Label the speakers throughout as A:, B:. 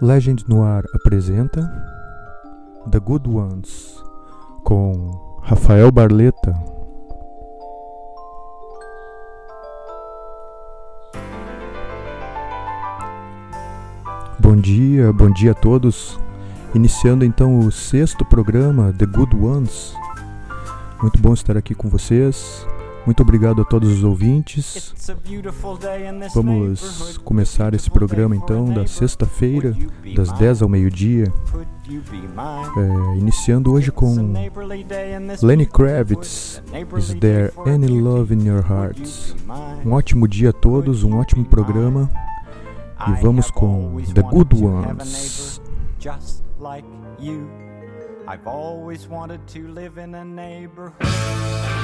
A: Legend Noir apresenta The Good Ones com Rafael Barleta. Bom dia, bom dia a todos. Iniciando então o sexto programa The Good Ones. Muito bom estar aqui com vocês. Muito obrigado a todos os ouvintes. Vamos começar esse programa então da sexta-feira, das 10 ao meio-dia. É, iniciando hoje com Lenny Kravitz, Is There Any Love in Your Hearts? Um ótimo dia a todos, um ótimo programa. E vamos com The Good Ones. Just like you, I've always wanted to live in a neighborhood.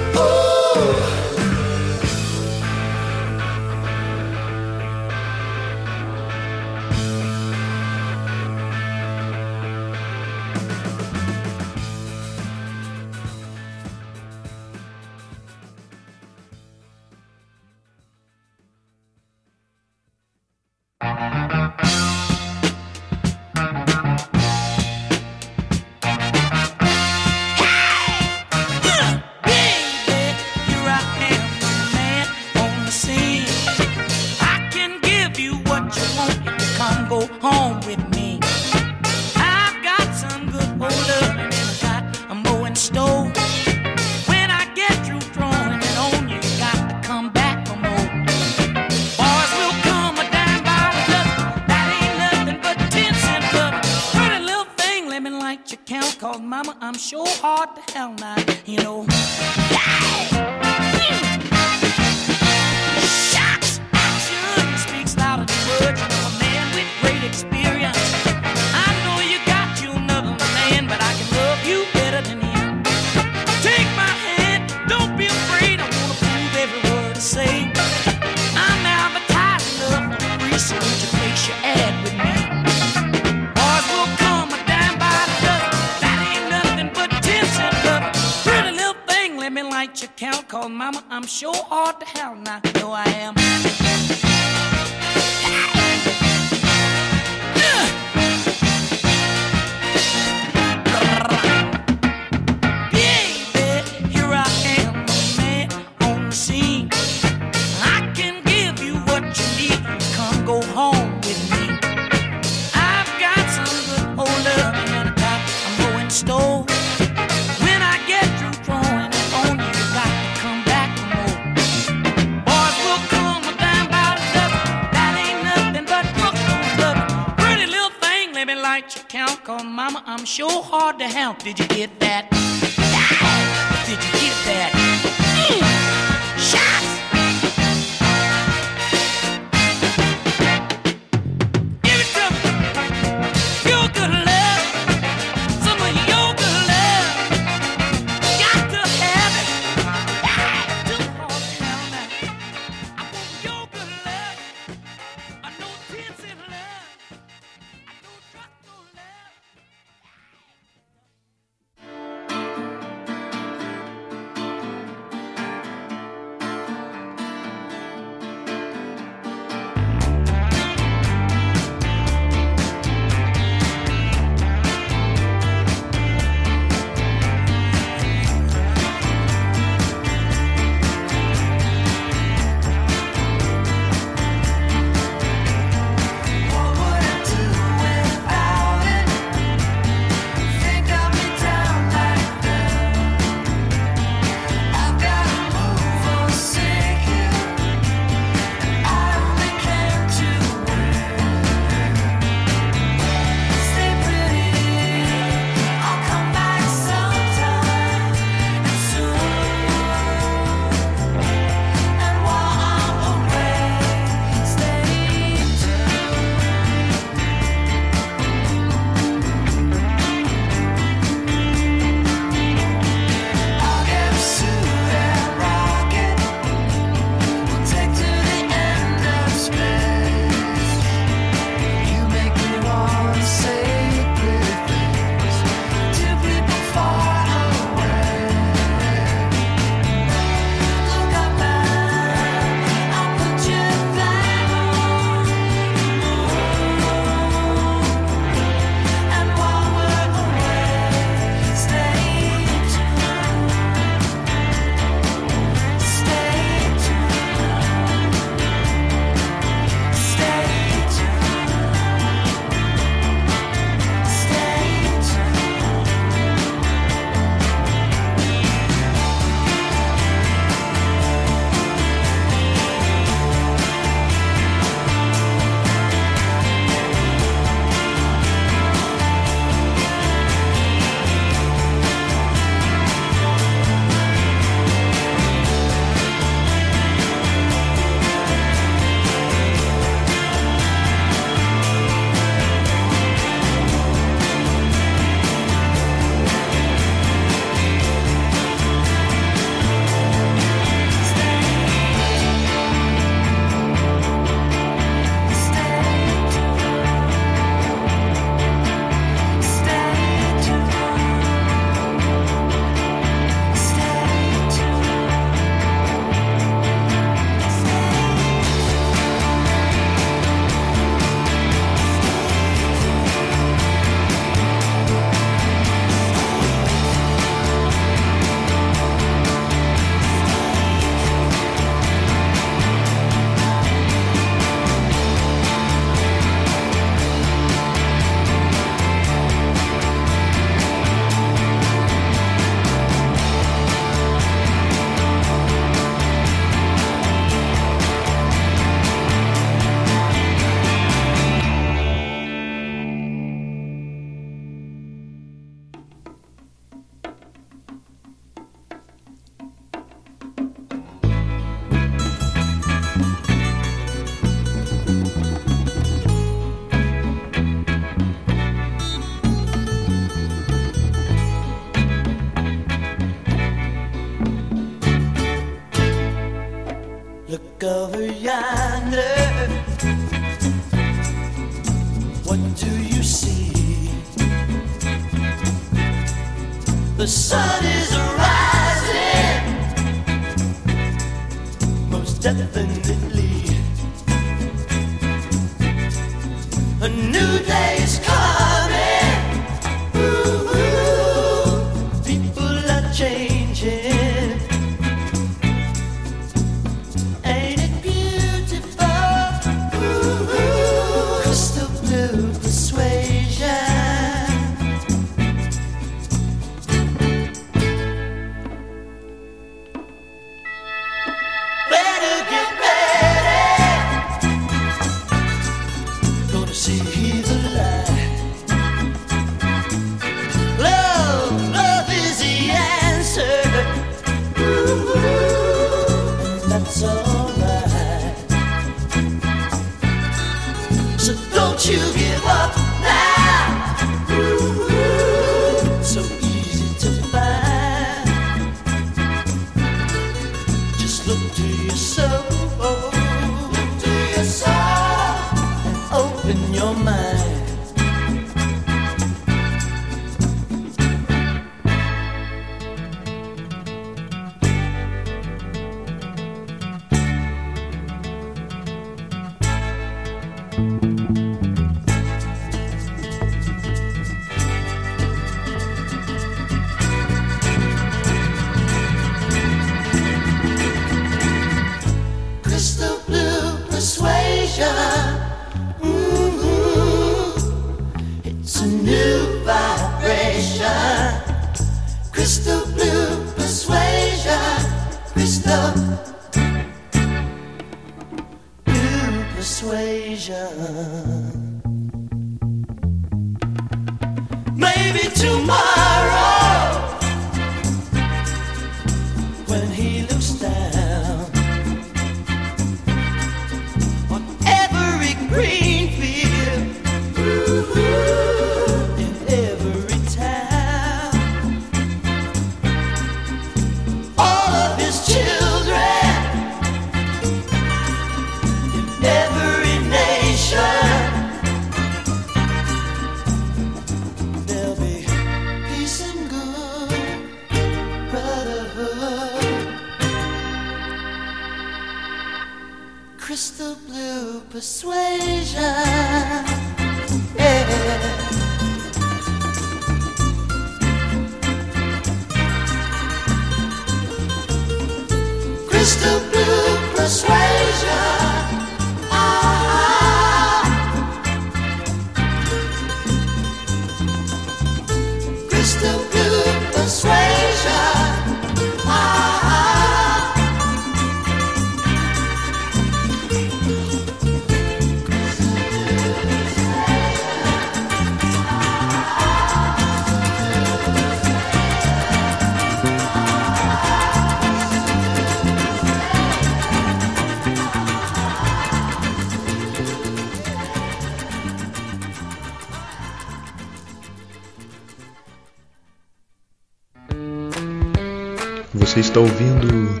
B: Você está ouvindo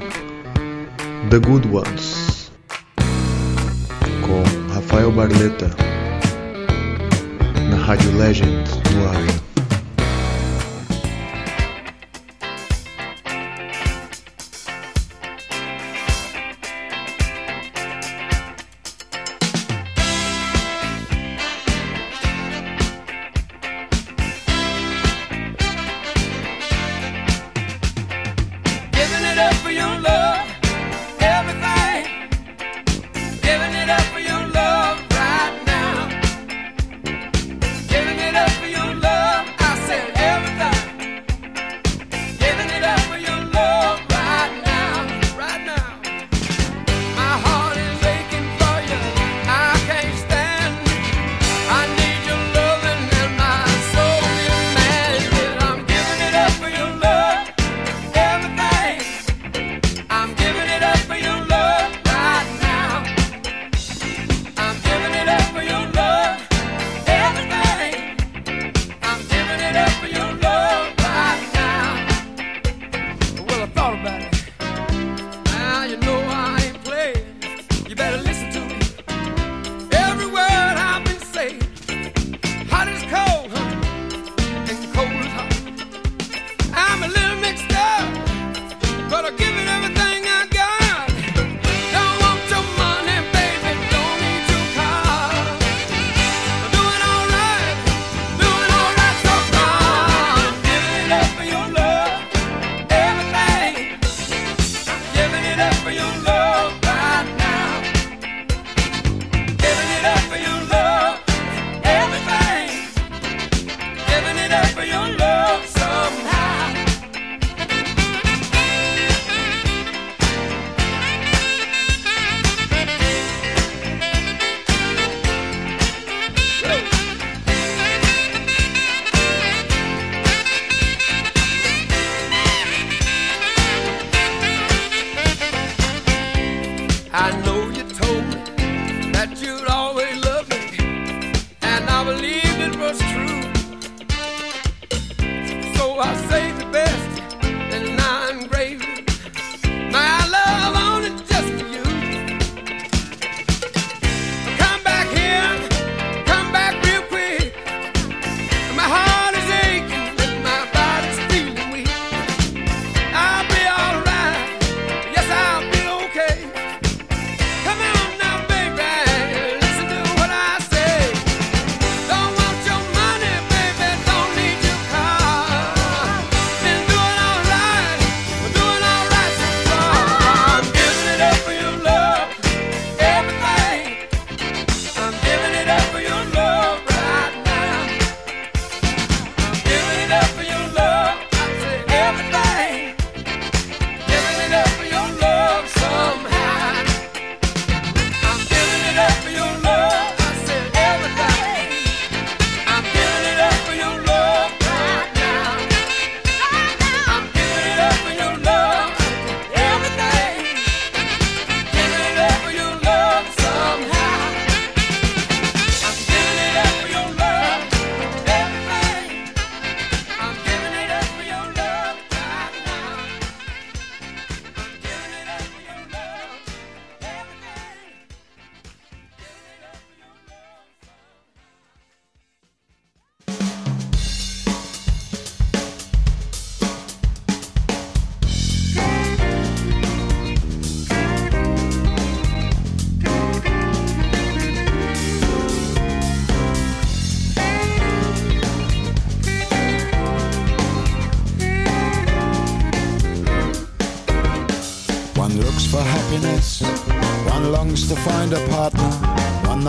B: The Good Ones com Rafael Barleta na Rádio Legend no ar.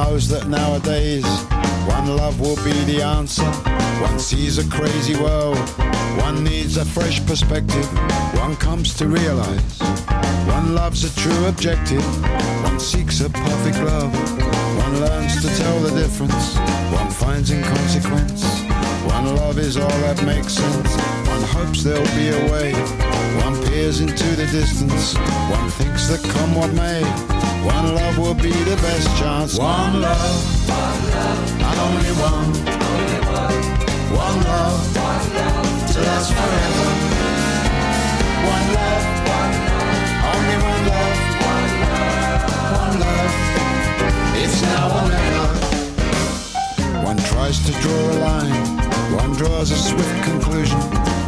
C: Knows that nowadays one love will be the answer. One sees a crazy world. One needs a fresh perspective. One comes to realize. One loves a true objective. One seeks a perfect love. One learns to tell the difference. One finds inconsequence. One love is all that makes sense. One hopes there'll be a way. One peers into the distance. One thinks that come what may. One love will be the best chance. One love, one love, and only one. Only one. One love, one love, to last forever. One love, one love, only one love, one love, one love. It's now or never. One tries to draw a line. One draws a swift conclusion.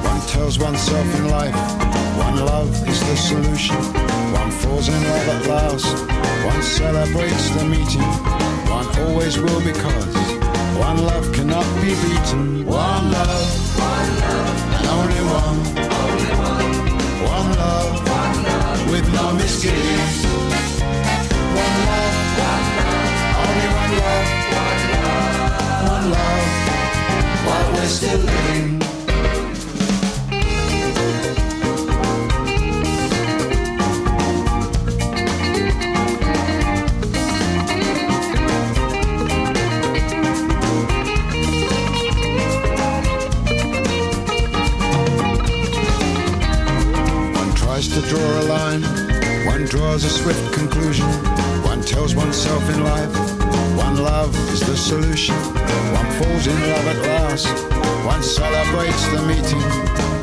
C: One tells oneself in life. One love is the solution. One falls in love at last. One celebrates the meeting. One always will because one love cannot be beaten. One love, one love, and only one. Only one. One love, one love, with no misgivings. One love, one love, only one love, one love, one love. While we're still living. Draw a line, one draws a swift conclusion, one tells oneself in life, one love is the solution, one falls in love at last, one celebrates the meeting,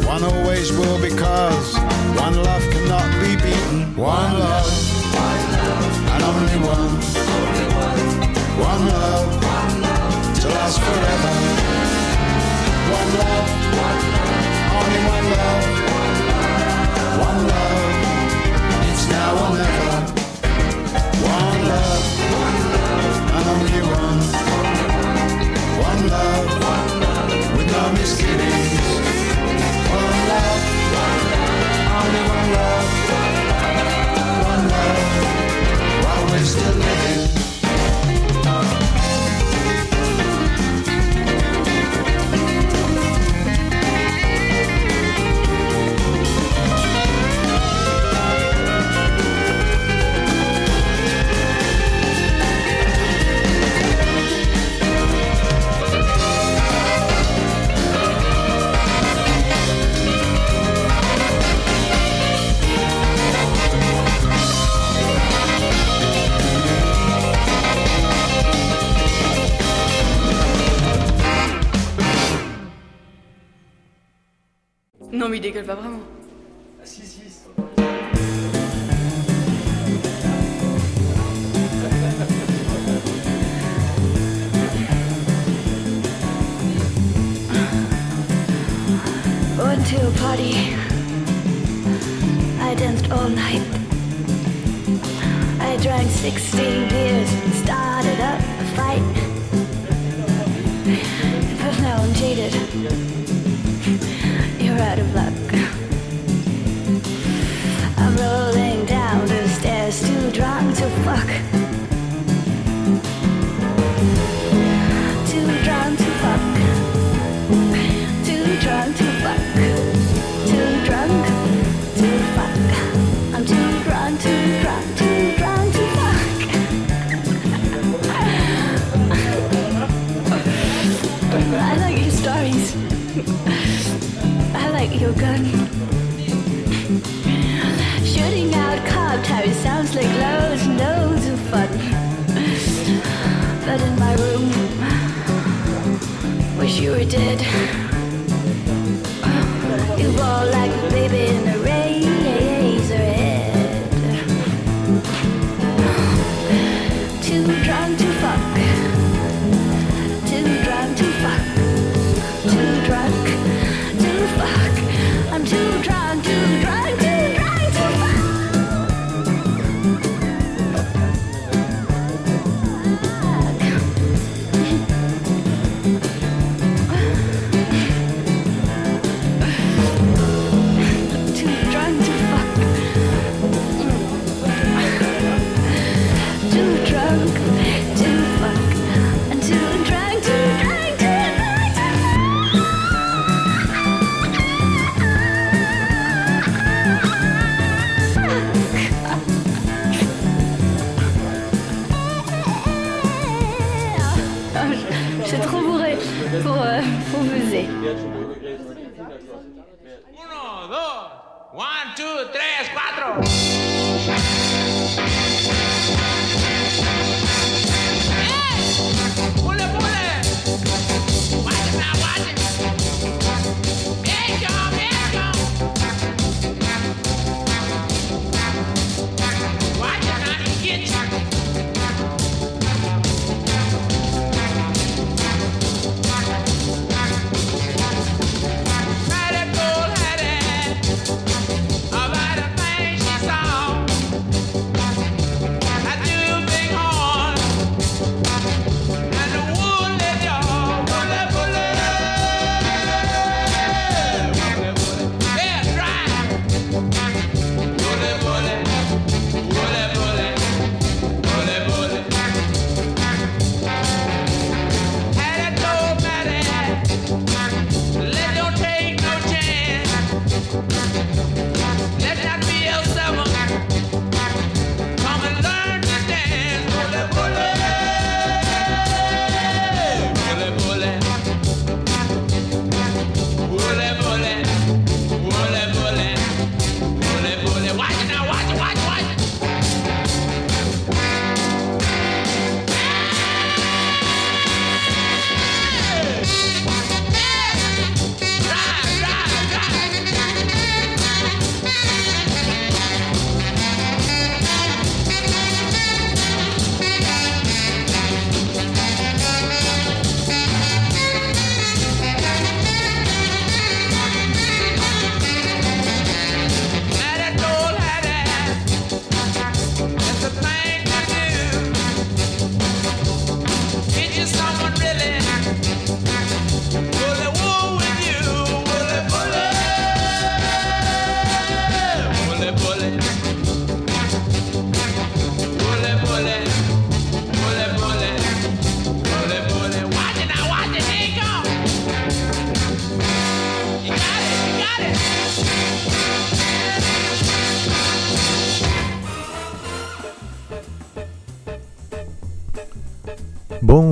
C: one always will because one love cannot be beaten, one love, and only one, one love, to last forever, one love, only one love. One love, it's now or never. One love, and only one. One love, with no misgivings. One love, only one love.
D: Non, mais il dégueule pas vraiment.
E: I like your gun. Shooting out cop tires sounds like loads and loads of fun. But in my room, wish you were dead. You roll like a baby in a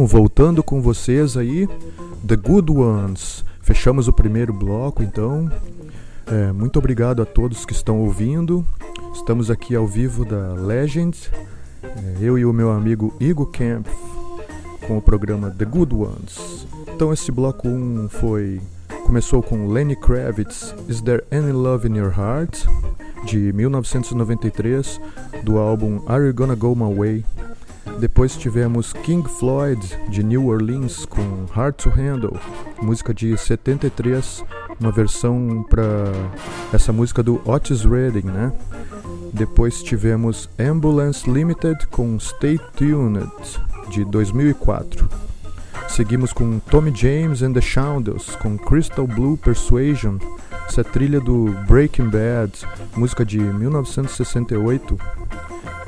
F: voltando com vocês aí, The Good Ones. Fechamos o primeiro bloco, então. É, muito obrigado a todos que estão ouvindo. Estamos aqui ao vivo da Legend, é, eu e o meu amigo Igor Camp, com o programa The Good Ones. Então esse bloco 1 foi começou com Lenny Kravitz, Is There Any Love in Your Heart, de 1993, do álbum Are You Gonna Go My Way? Depois tivemos King Floyd de New Orleans com Hard to Handle, música de 73, uma versão para essa música do Otis Redding, né? Depois tivemos Ambulance Limited com Stay Tuned de 2004. Seguimos com Tommy James and the Shadows com Crystal Blue Persuasion, essa trilha do Breaking Bad, música de 1968.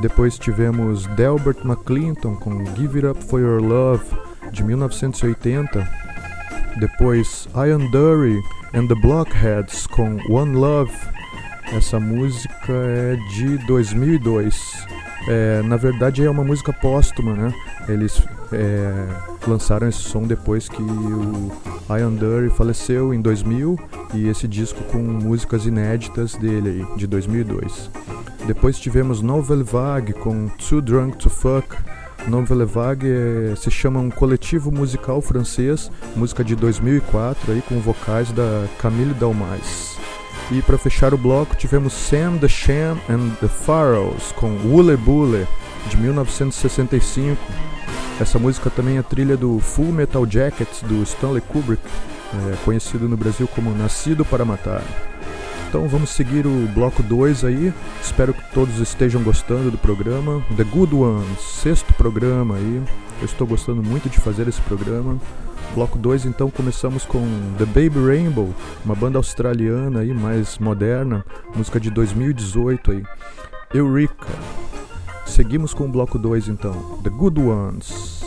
F: Depois tivemos Delbert McClinton com Give It Up For Your Love, de 1980. Depois Ian Dury and the Blockheads com One Love. Essa música é de 2002. É, na verdade é uma música póstuma, né? Eles é, lançaram esse som depois que o Ian Dury faleceu em 2000 e esse disco com músicas inéditas dele aí, de 2002. Depois tivemos Nouvelle Vague com Too Drunk to Fuck. Nouvelle Vague é, se chama um coletivo musical francês, música de 2004 aí com vocais da Camille Dalmais. E para fechar o bloco tivemos Sam the Sham and the Pharaohs com Wule Bule de 1965. Essa música também é trilha do Full Metal Jacket do Stanley Kubrick, é, conhecido no Brasil como Nascido para Matar. Então vamos seguir o bloco 2 aí. Espero que todos estejam gostando do programa. The Good Ones, sexto programa aí. Eu estou gostando muito de fazer esse programa. Bloco 2, então começamos com The Baby Rainbow, uma banda australiana aí mais moderna, música de 2018 aí. Eureka. Seguimos com o bloco 2 então. The Good Ones.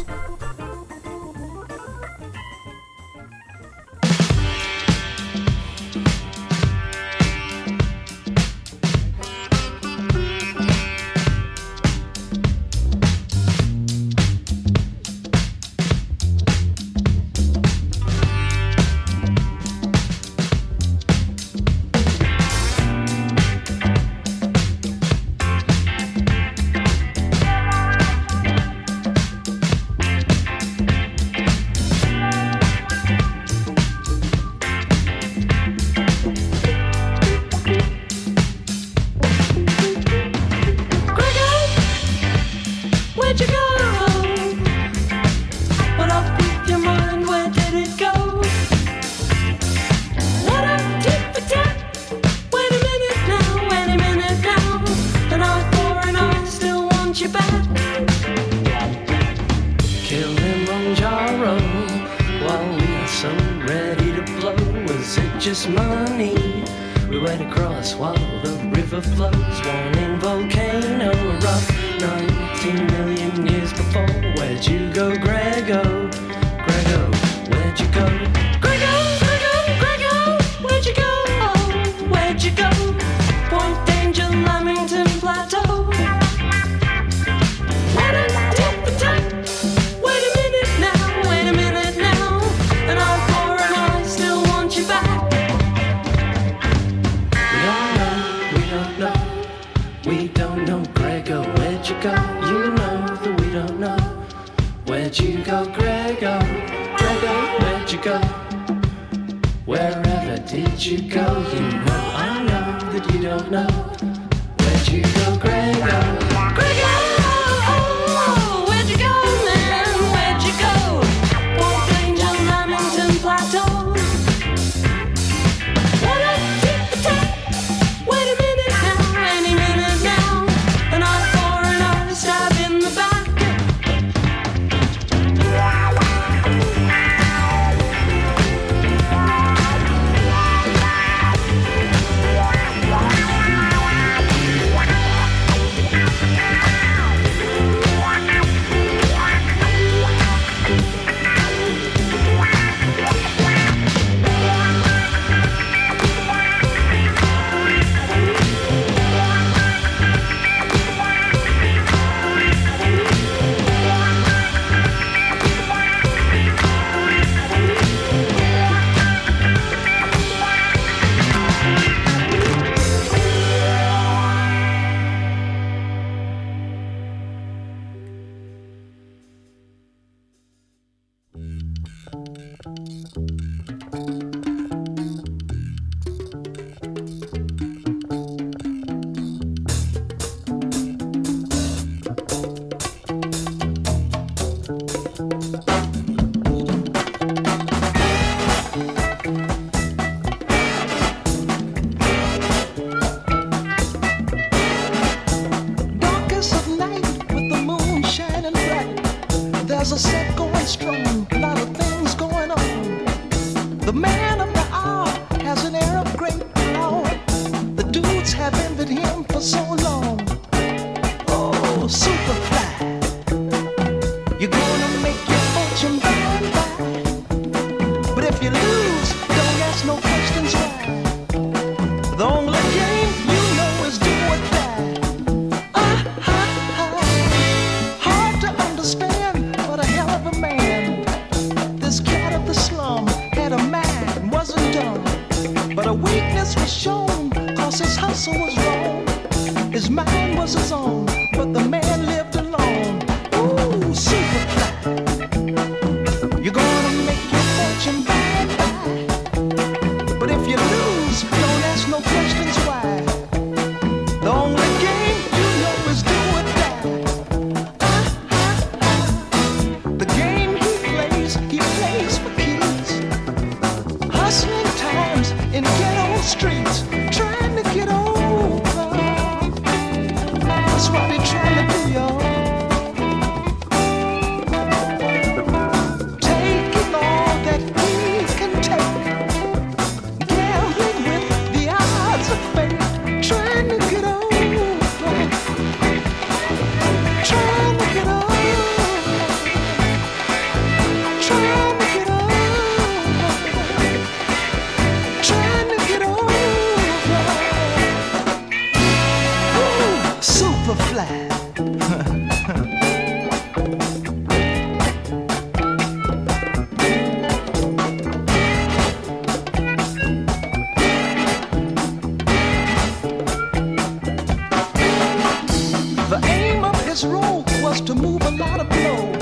A: His role was to move a lot of blow.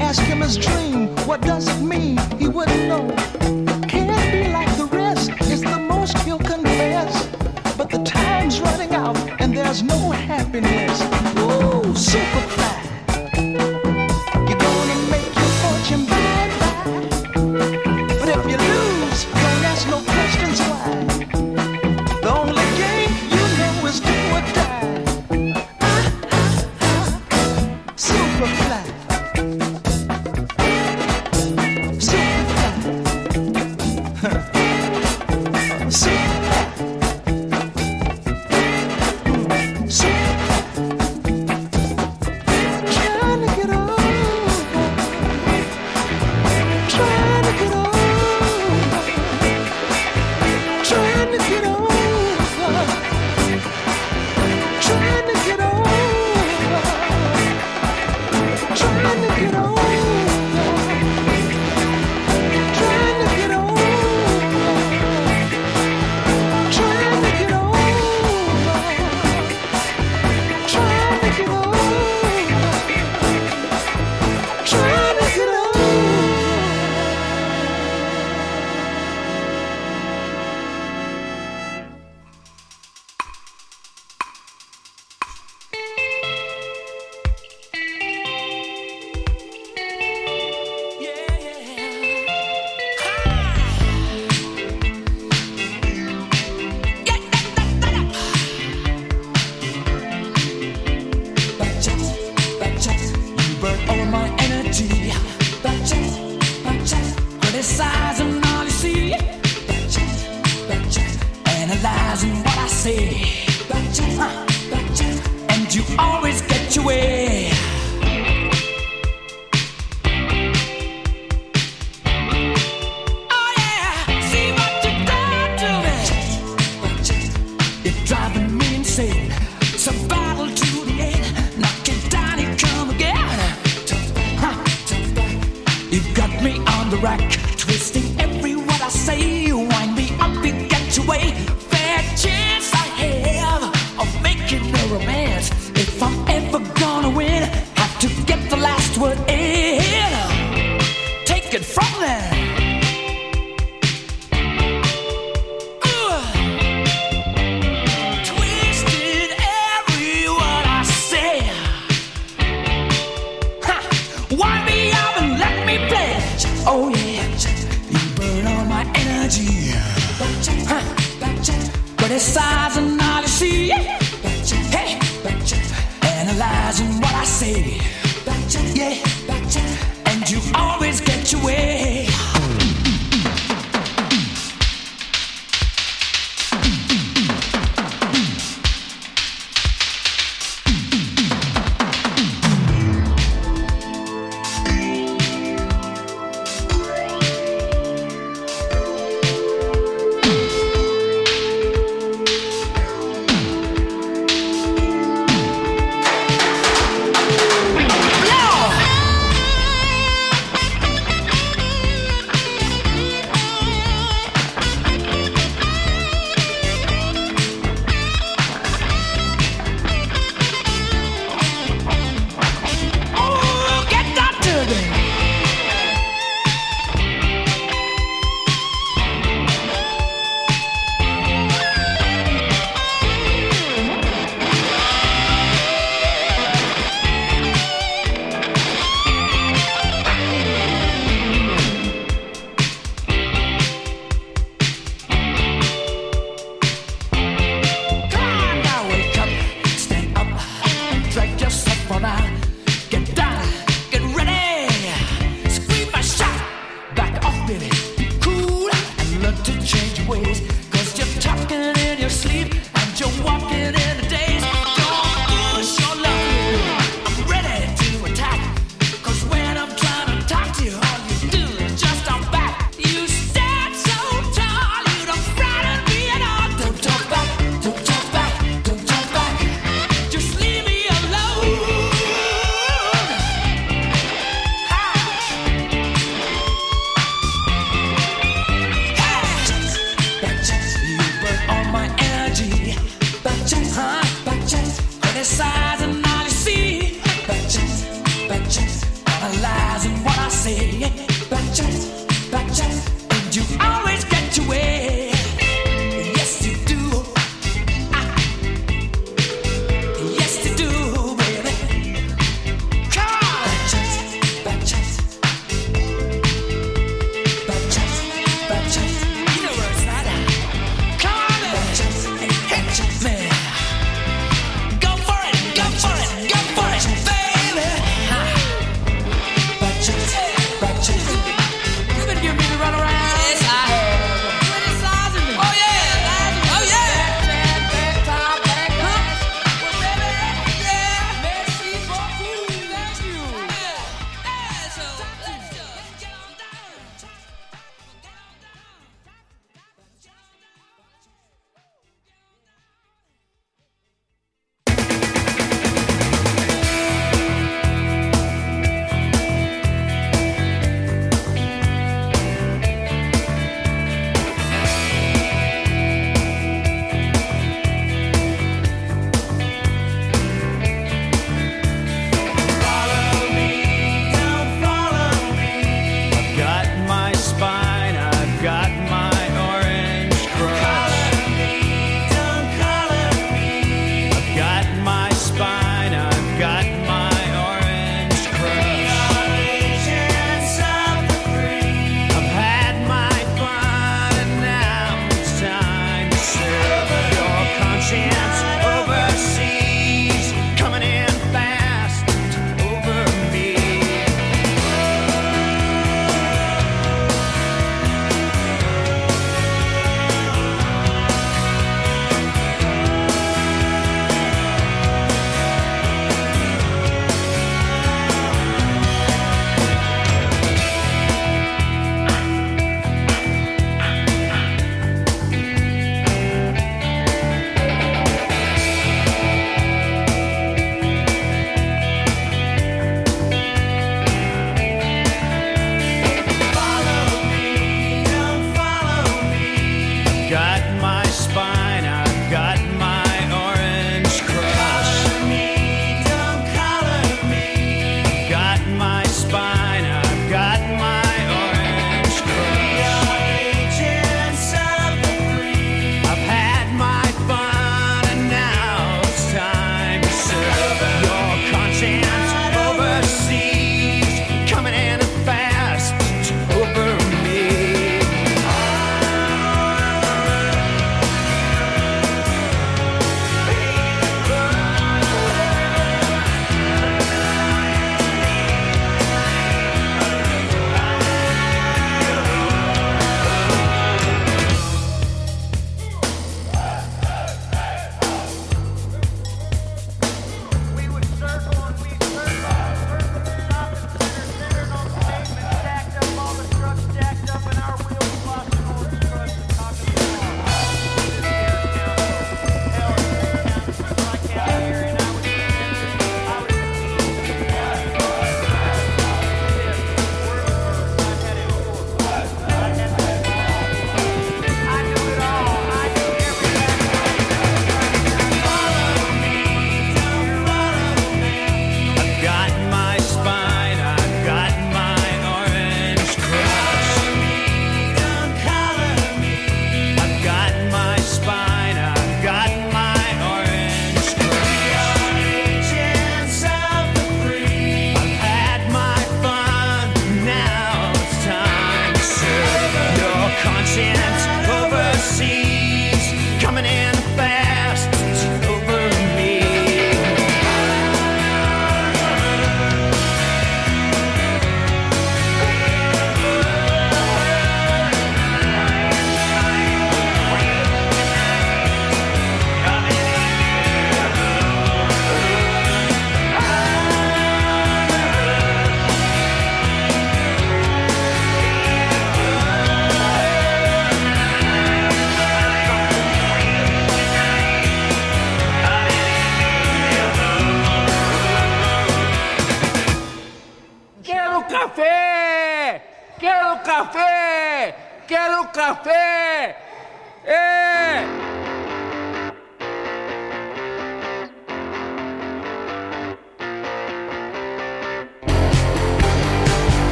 A: Ask him his dream, what does it mean? He wouldn't know. Can't be like the rest, it's the most he'll confess. But the time's running out and there's no happiness. Whoa,
G: fast.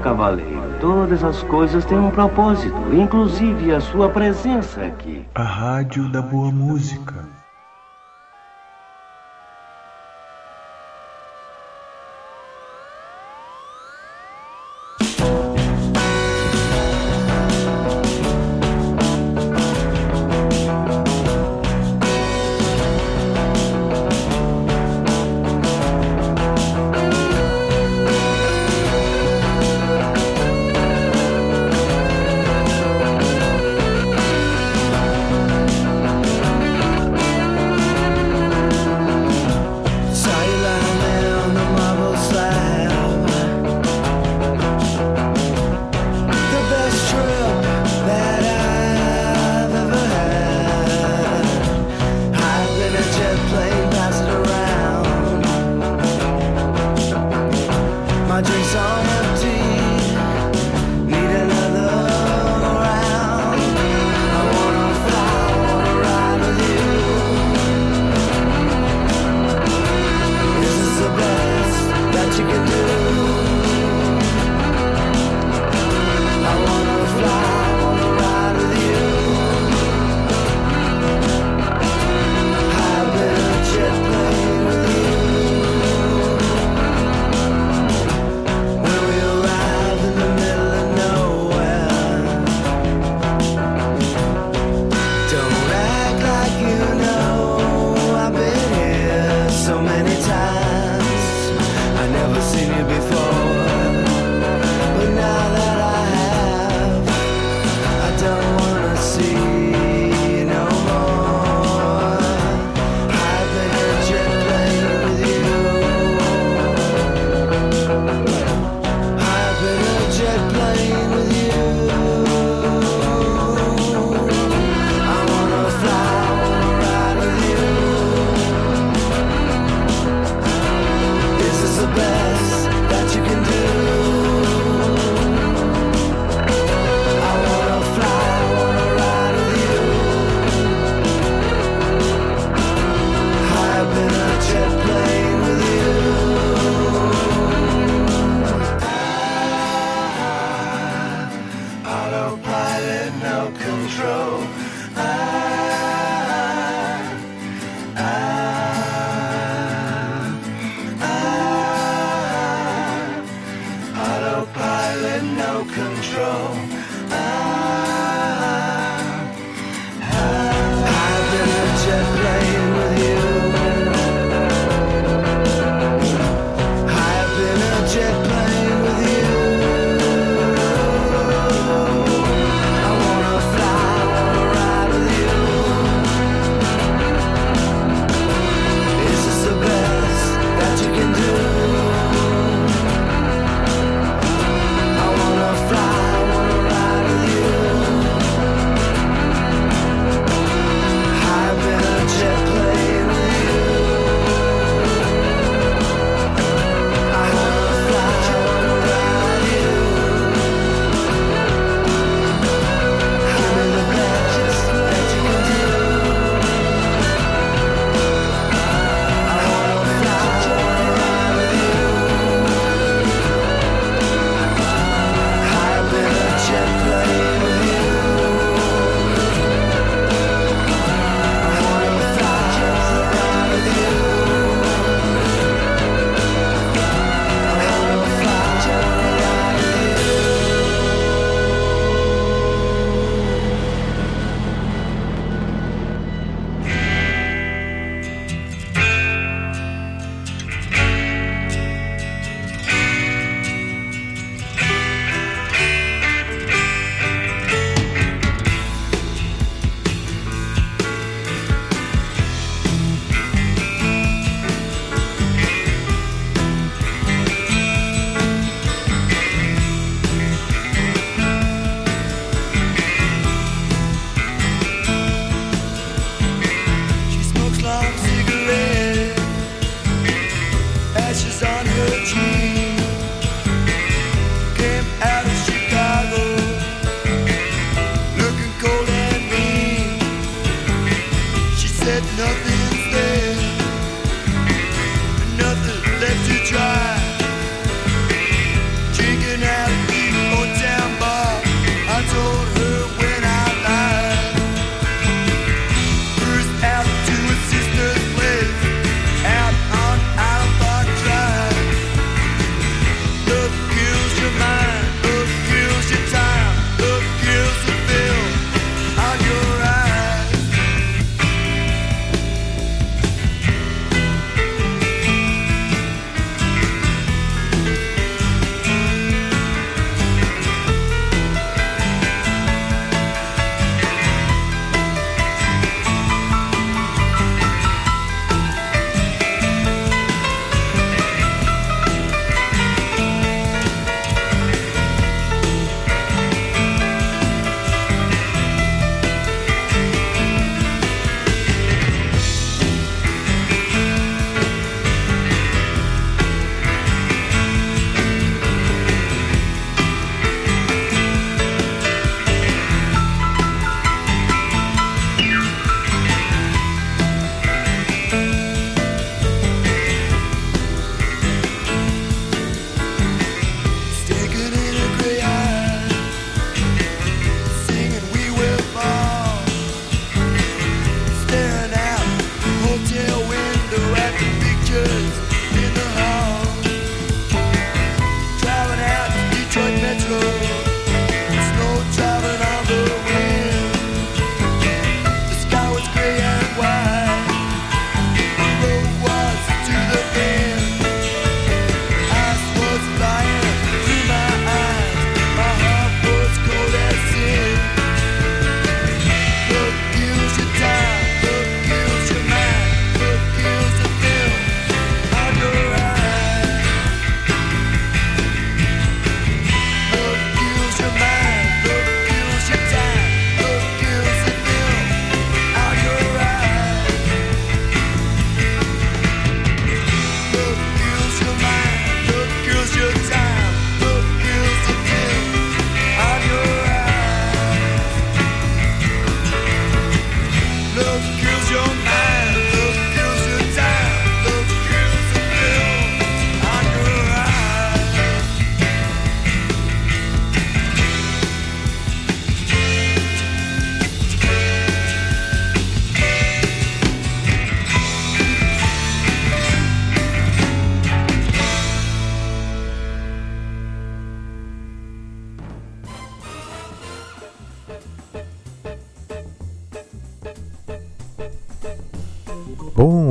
G: Cavaleiro, todas as coisas têm um propósito, inclusive a sua presença aqui.
H: A Rádio da Boa Música.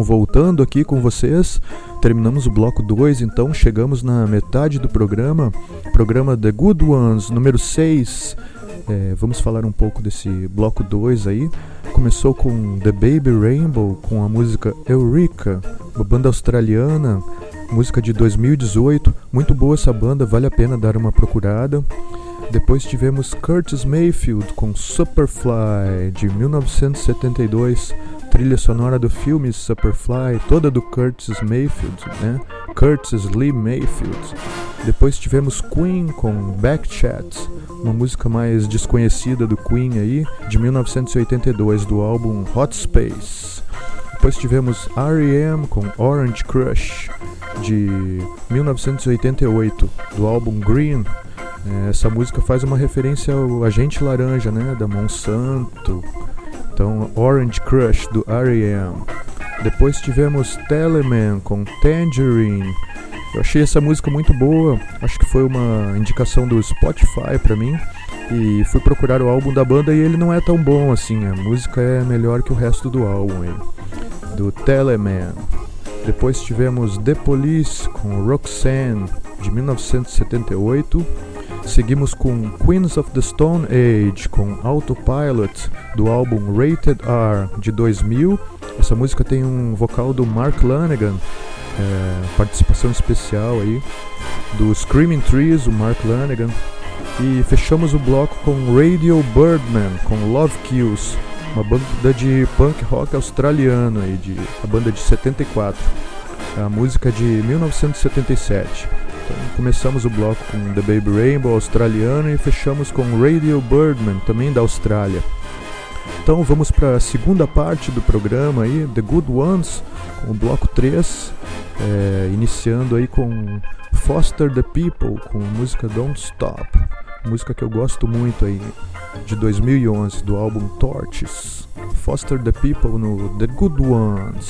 F: Voltando aqui com vocês, terminamos o bloco 2, então chegamos na metade do programa, programa The Good Ones, número 6. É, vamos falar um pouco desse bloco 2 aí. Começou com The Baby Rainbow, com a música Eureka, uma banda australiana, música de 2018. Muito boa essa banda, vale a pena dar uma procurada. Depois tivemos Curtis Mayfield com Superfly, de 1972 trilha sonora do filme Superfly, toda do Curtis Mayfield, né? Curtis Lee Mayfield. Depois tivemos Queen com Backchat, uma música mais desconhecida do Queen aí, de 1982 do álbum Hot Space. Depois tivemos R.E.M. com Orange Crush, de 1988 do álbum Green. É, essa música faz uma referência ao Agente Laranja, né, da Monsanto. Então, Orange Crush do R.E.M. Depois tivemos Teleman com Tangerine. Eu achei essa música muito boa, acho que foi uma indicação do Spotify para mim. E fui procurar o álbum da banda e ele não é tão bom assim, a música é melhor que o resto do álbum aí, do Teleman. Depois tivemos The Police com Roxanne de 1978. Seguimos com Queens of the Stone Age com Autopilot do álbum Rated R de 2000. Essa música tem um vocal do Mark Lanegan, é, participação especial aí do Screaming Trees, o Mark Lanegan. E fechamos o bloco com Radio Birdman com Love Kills, uma banda de punk rock australiano aí, de, a banda de 74. A música de 1977. Então, começamos o bloco com The Baby Rainbow australiano e fechamos com Radio Birdman, também da Austrália. Então vamos para a segunda parte do programa aí, The Good Ones, com o bloco 3, é, iniciando aí com Foster the People, com a música Don't Stop, música que eu gosto muito aí, de 2011, do álbum Torches. Foster the People no The Good Ones.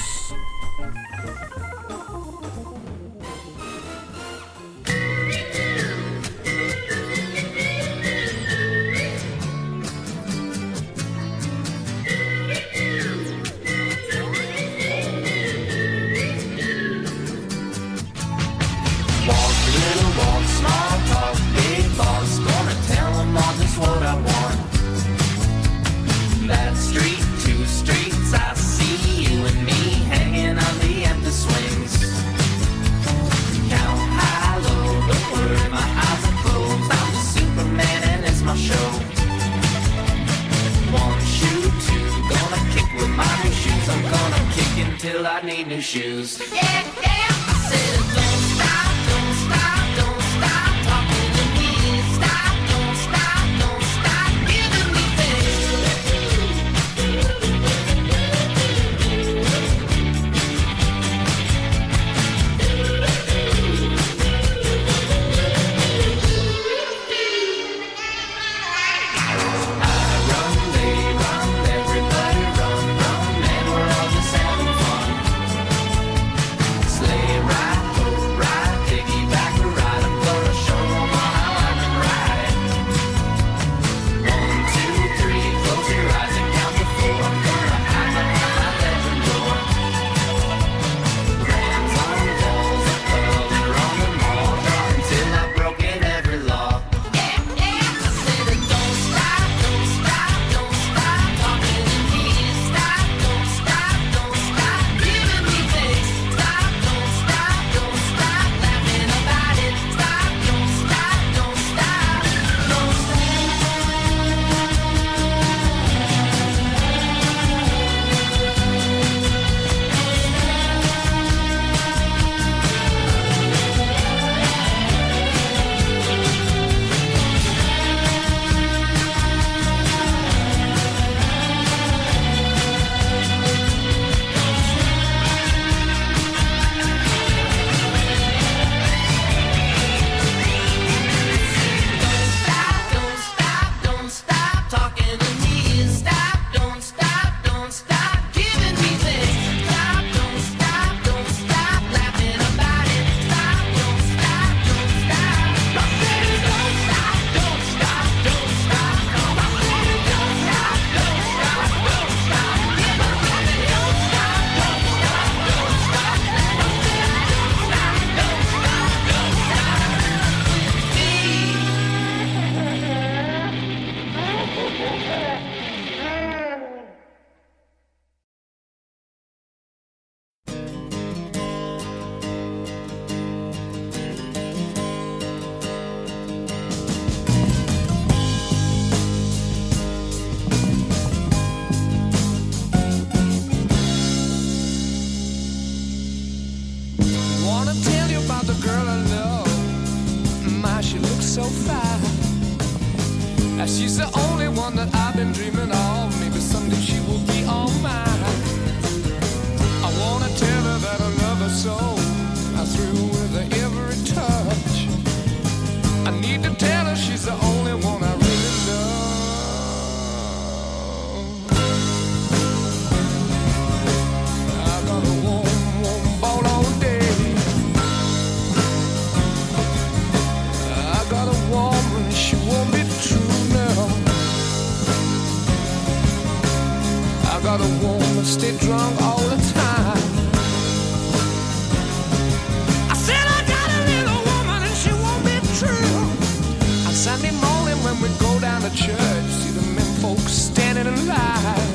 B: standing in line.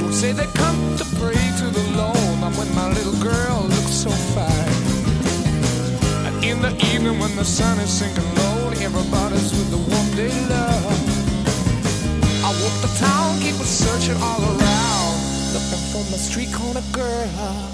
B: Don't say they come to pray to the Lord. Not when my little girl looks so fine. And in the evening when the sun is sinking low, everybody's with the one they love. I walk the town, keep searching all around, looking for my street corner girl.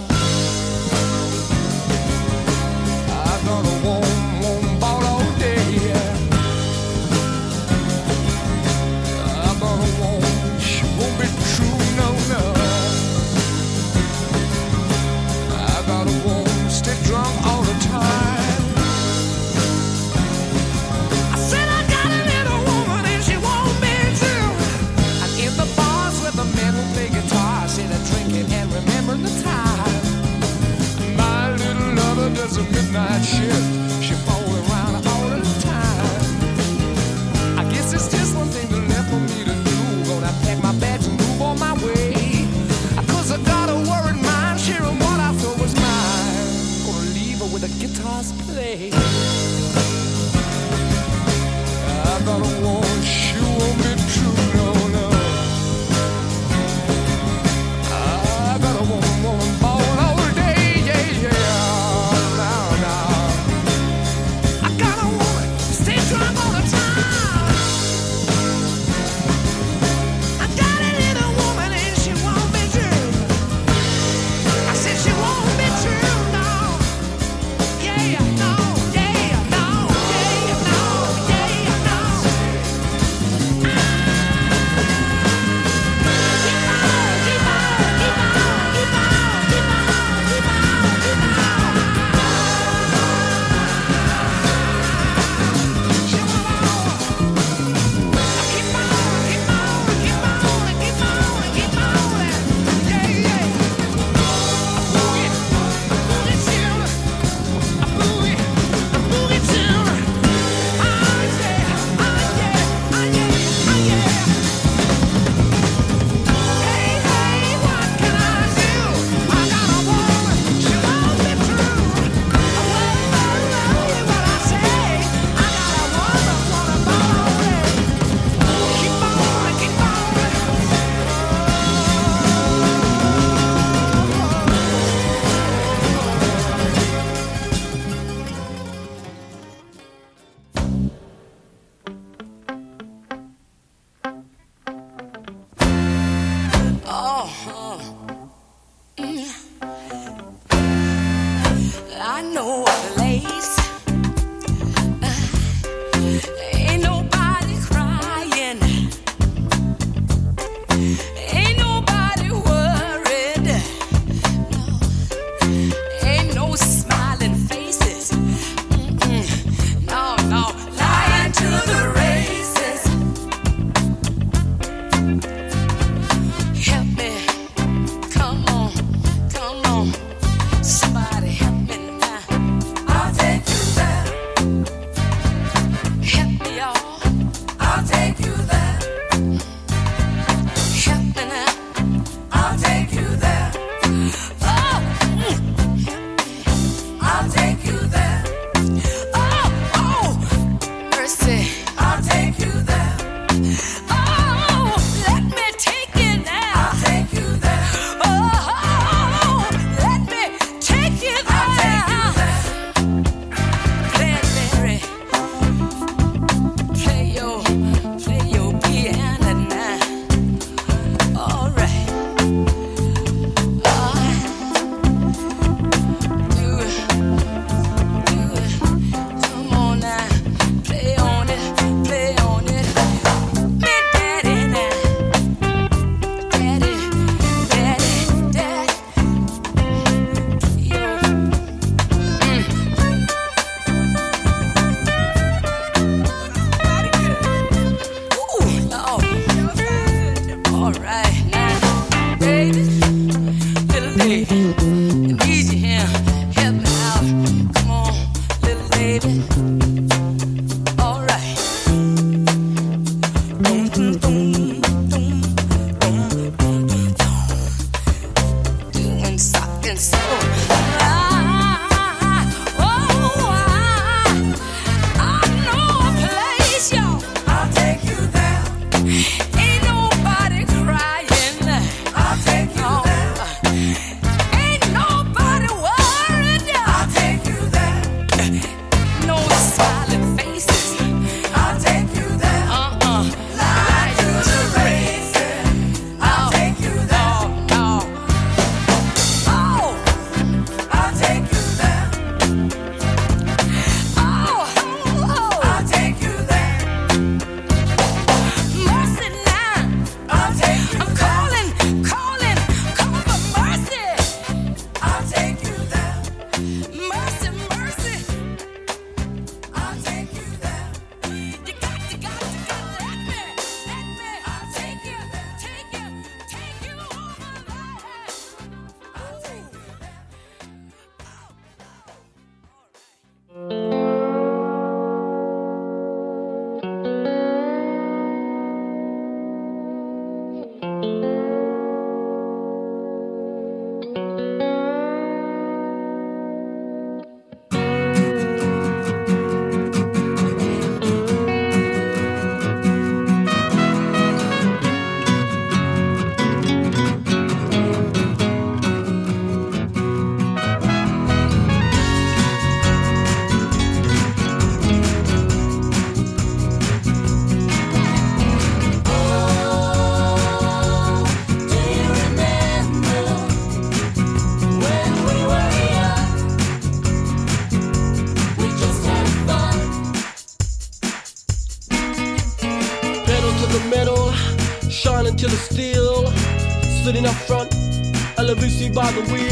B: The
I: wheel.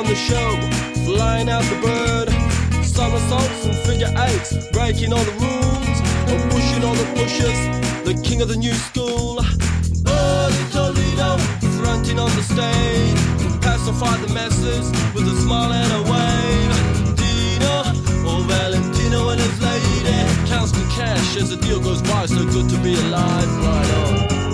I: On the show, flying out the bird. Somersaults and figure eights, breaking all the rules, and pushing all the pushes. The king of the new school. Buddy Toledo, fronting on the stage, pacify the masses with a smile and a wave. Dino, oh Valentino and his lady, counts the cash as the deal goes by. So good to be alive, right on.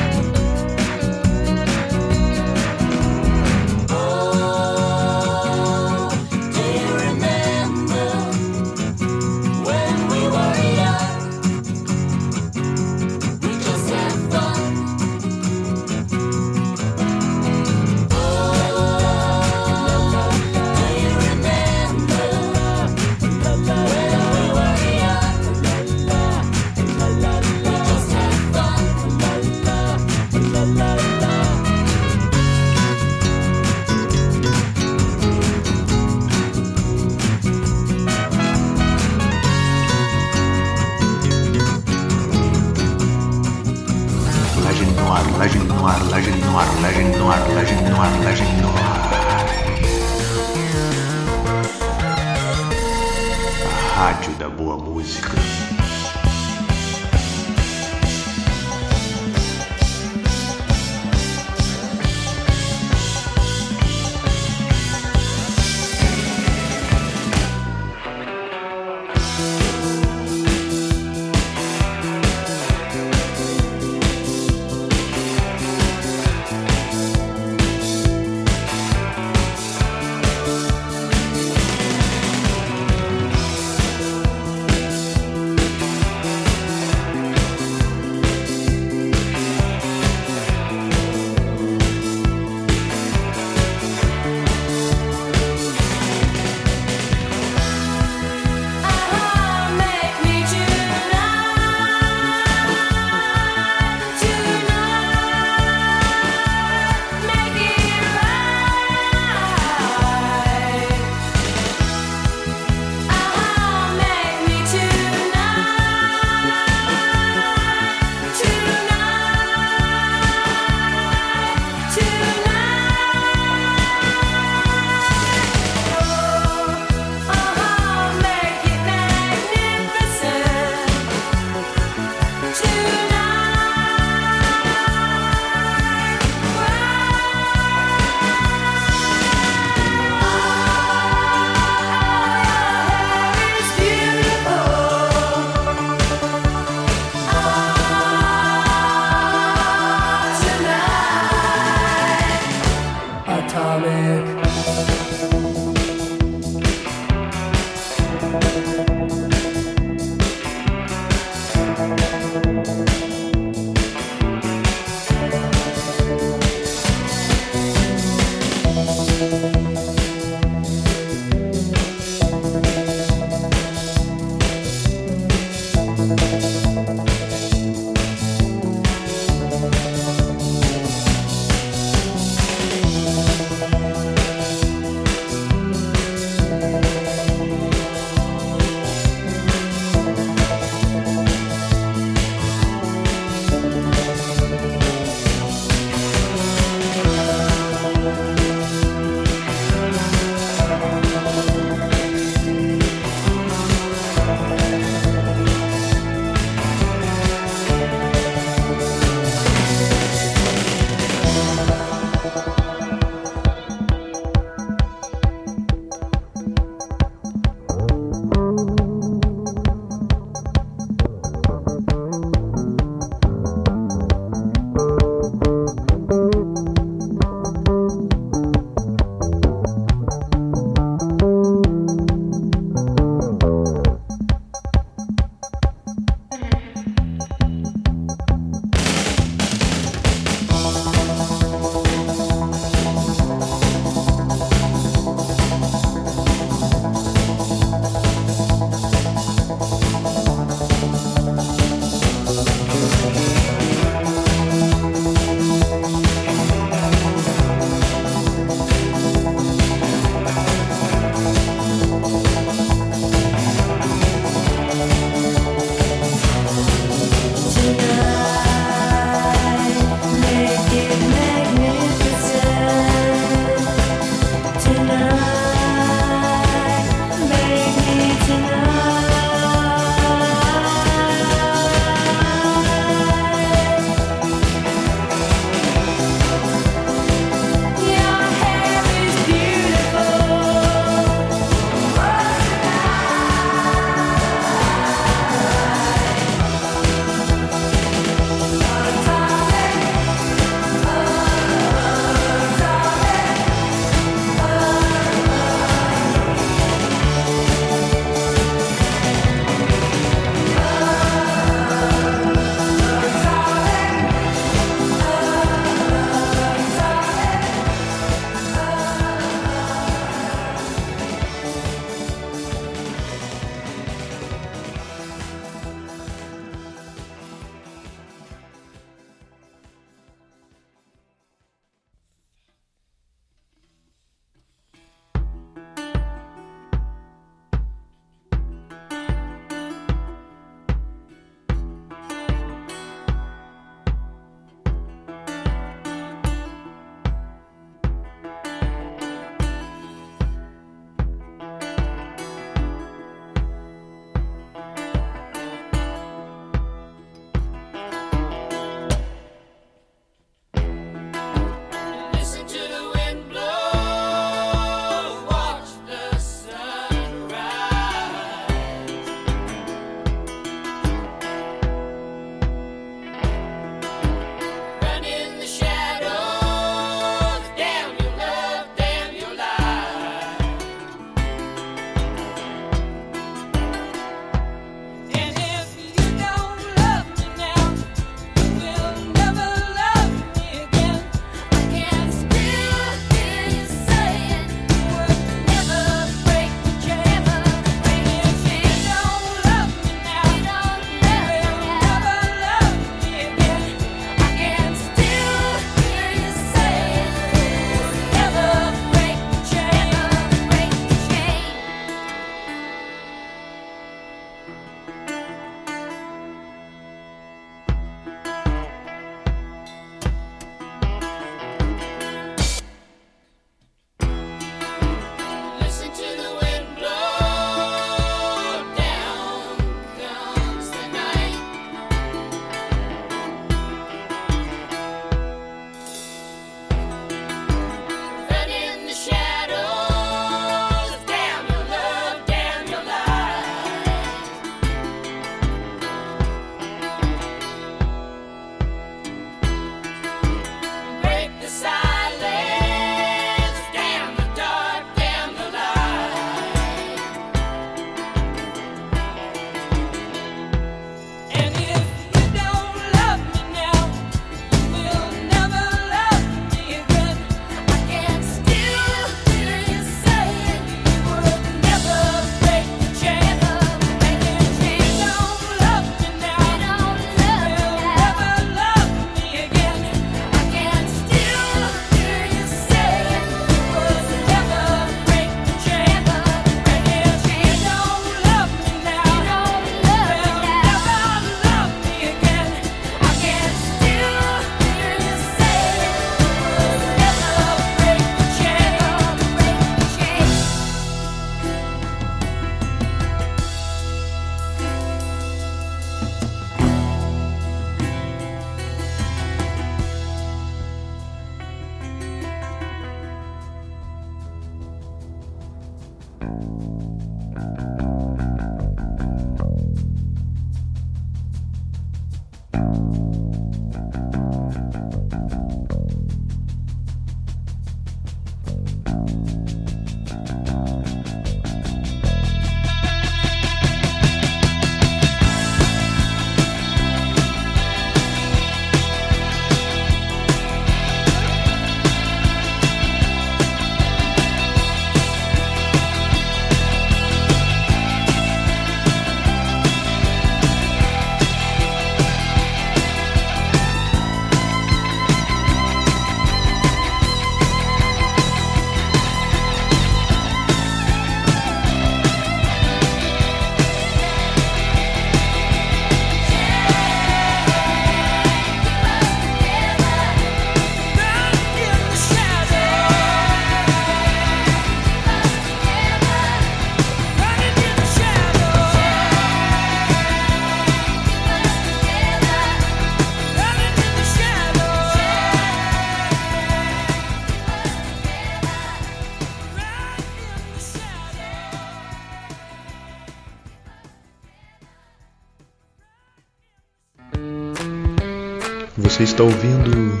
F: Você está ouvindo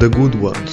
F: The Good
J: One.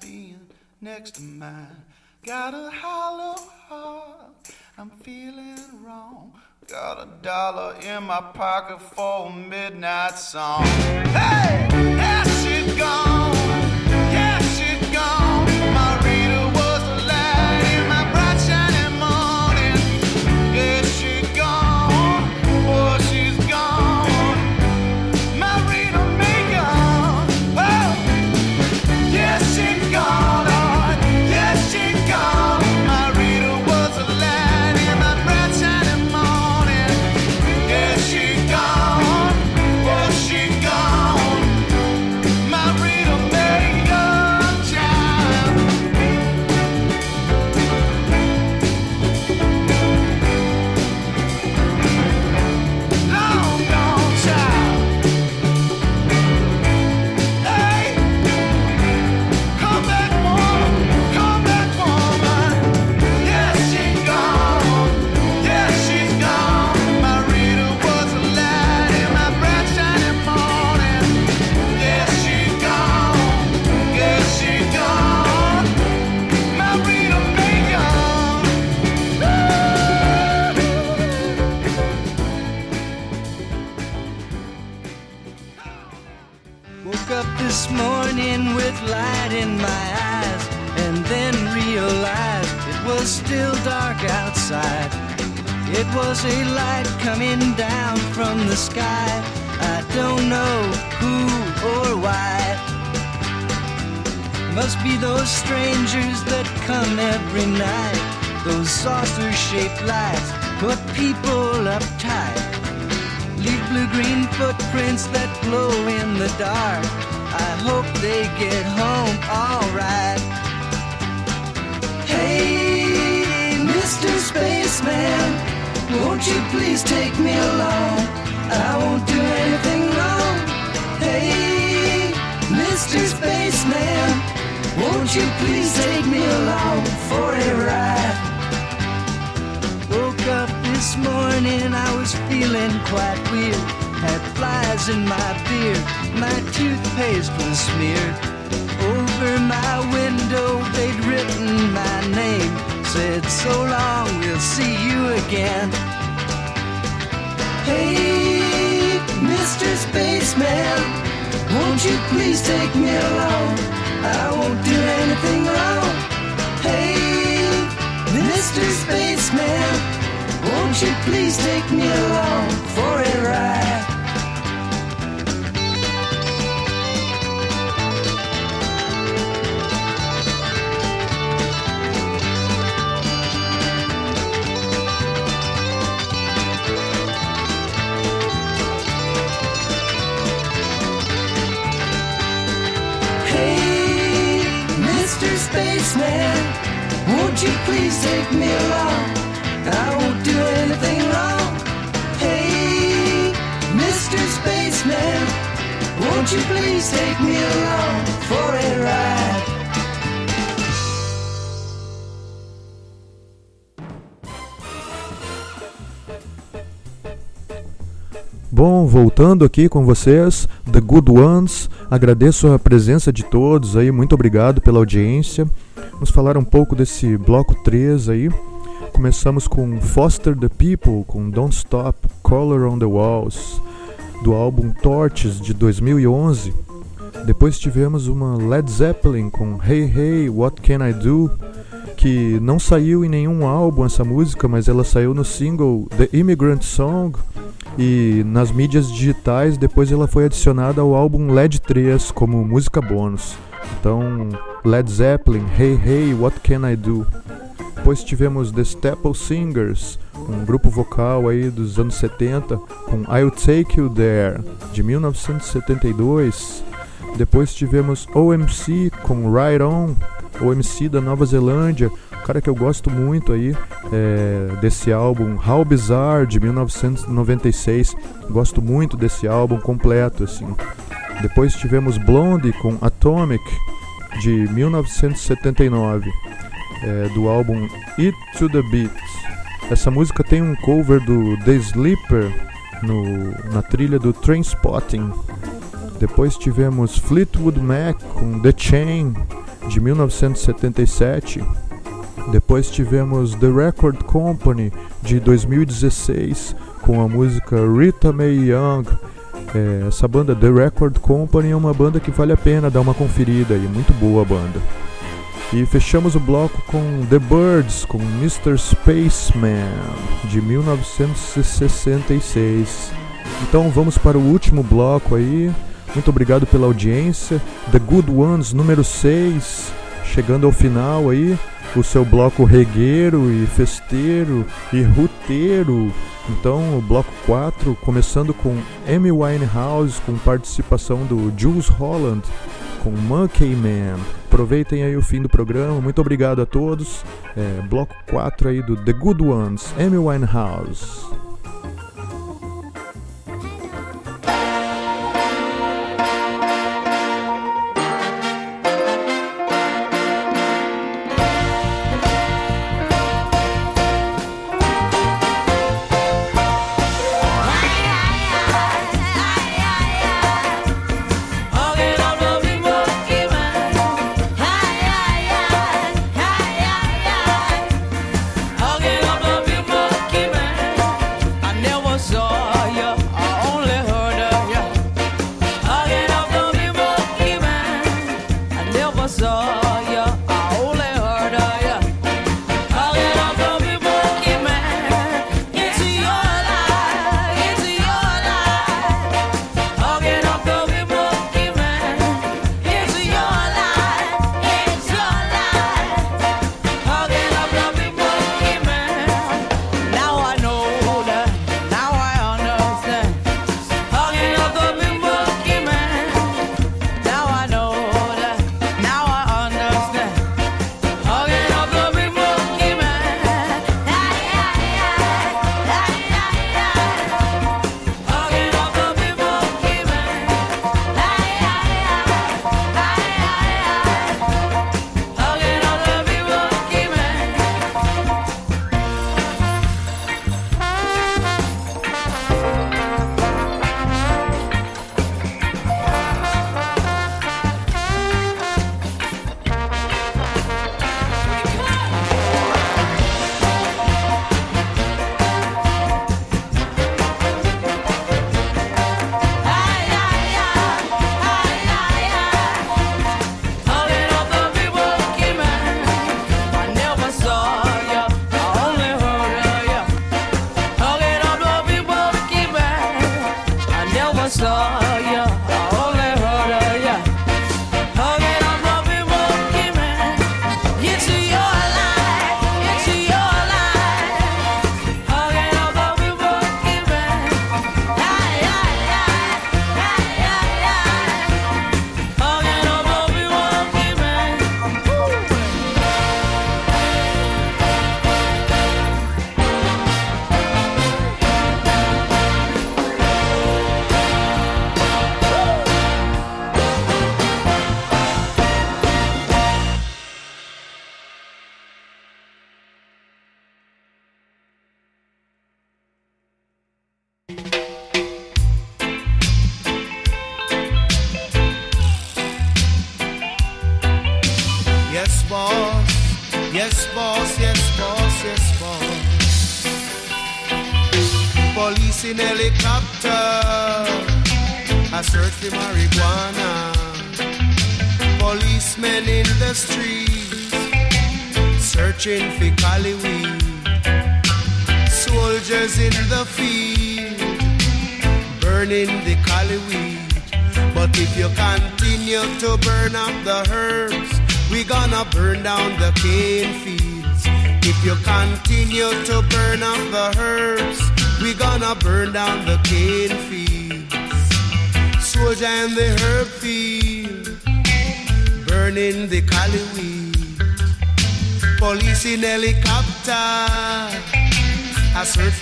J: being next to mine. Got a hollow heart, I'm feeling wrong. Got a dollar in my pocket for a midnight song. Hey, that gone. was
K: still dark outside. It was a light coming down from the sky. I don't know who or why. Must be those strangers that come every night. Those saucer shaped lights put people uptight. Leave blue green footprints that glow in the dark. I hope they get home alright. Hey! Mr. Spaceman, won't you please take me along? I won't do anything wrong. Hey, Mr. Spaceman, won't you please take me along for a ride? Woke up this morning, I was feeling quite weird. Had flies in my beard, my toothpaste was smeared. Over my window, they'd written my name. Said, so long, we'll see you again. Hey, Mr. Spaceman, won't you please take me along? I won't do anything wrong. Hey, Mr. Spaceman, won't you please take me along for a ride? Spaceman, won't you please take me along? I won't do anything wrong. Hey, Mr. Spaceman, won't you please take me along for a ride?
F: Bom, voltando aqui com vocês, The Good Ones. Agradeço a presença de todos aí, muito obrigado pela audiência. Vamos falar um pouco desse bloco 3 aí. Começamos com Foster the People com Don't Stop, Color on the Walls, do álbum Torches de 2011. Depois tivemos uma Led Zeppelin com Hey Hey, What Can I Do, que não saiu em nenhum álbum essa música, mas ela saiu no single The Immigrant Song e nas mídias digitais depois ela foi adicionada ao álbum LED 3 como música bônus. Então, Led Zeppelin, Hey Hey, What Can I Do? Depois tivemos The Staple Singers, um grupo vocal aí dos anos 70, com I'll Take You There, de 1972. Depois tivemos OMC com Right On, OMC da Nova Zelândia, um cara que eu gosto muito aí é, desse álbum How Bizarre de 1996. Gosto muito desse álbum completo assim. Depois tivemos Blondie com Atomic de 1979, é, do álbum It to the Beat. Essa música tem um cover do The Sleeper no, na trilha do Trainspotting. Depois tivemos Fleetwood Mac com The Chain de 1977. Depois tivemos The Record Company de 2016 com a música Rita Mae Young. É, essa banda The Record Company é uma banda que vale a pena dar uma conferida aí, muito boa a banda. E fechamos o bloco com The Birds com Mr. Spaceman de 1966. Então vamos para o último bloco aí. Muito obrigado pela audiência. The Good Ones número 6, chegando ao final aí. O seu bloco regueiro e festeiro e ruteiro. Então, o bloco 4, começando com Amy Winehouse, com participação do Jules Holland, com Monkey Man. Aproveitem aí o fim do programa. Muito obrigado a todos. É, bloco 4 aí do The Good Ones, Amy Winehouse.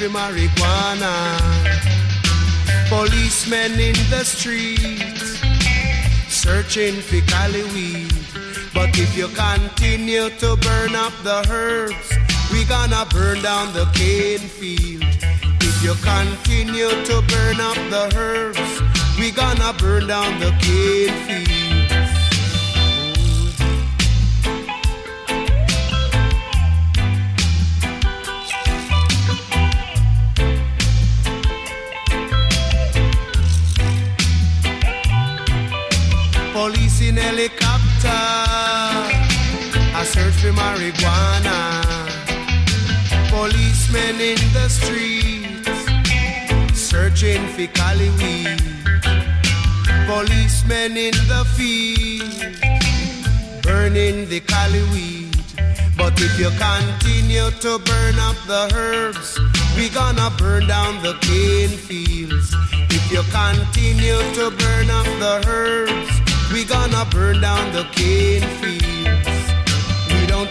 L: For marijuana. Policemen in the streets searching for cali weed. But if you continue to burn up the herbs, we gonna burn down the cane field. If you continue to burn up the herbs, we gonna burn down the cane field. Marijuana. Policemen in the streets, searching for cali weed. Policemen in the field, burning the cali weed. But if you continue to burn up the herbs, we gonna burn down the cane fields. If you continue to burn up the herbs, we gonna burn down the cane fields.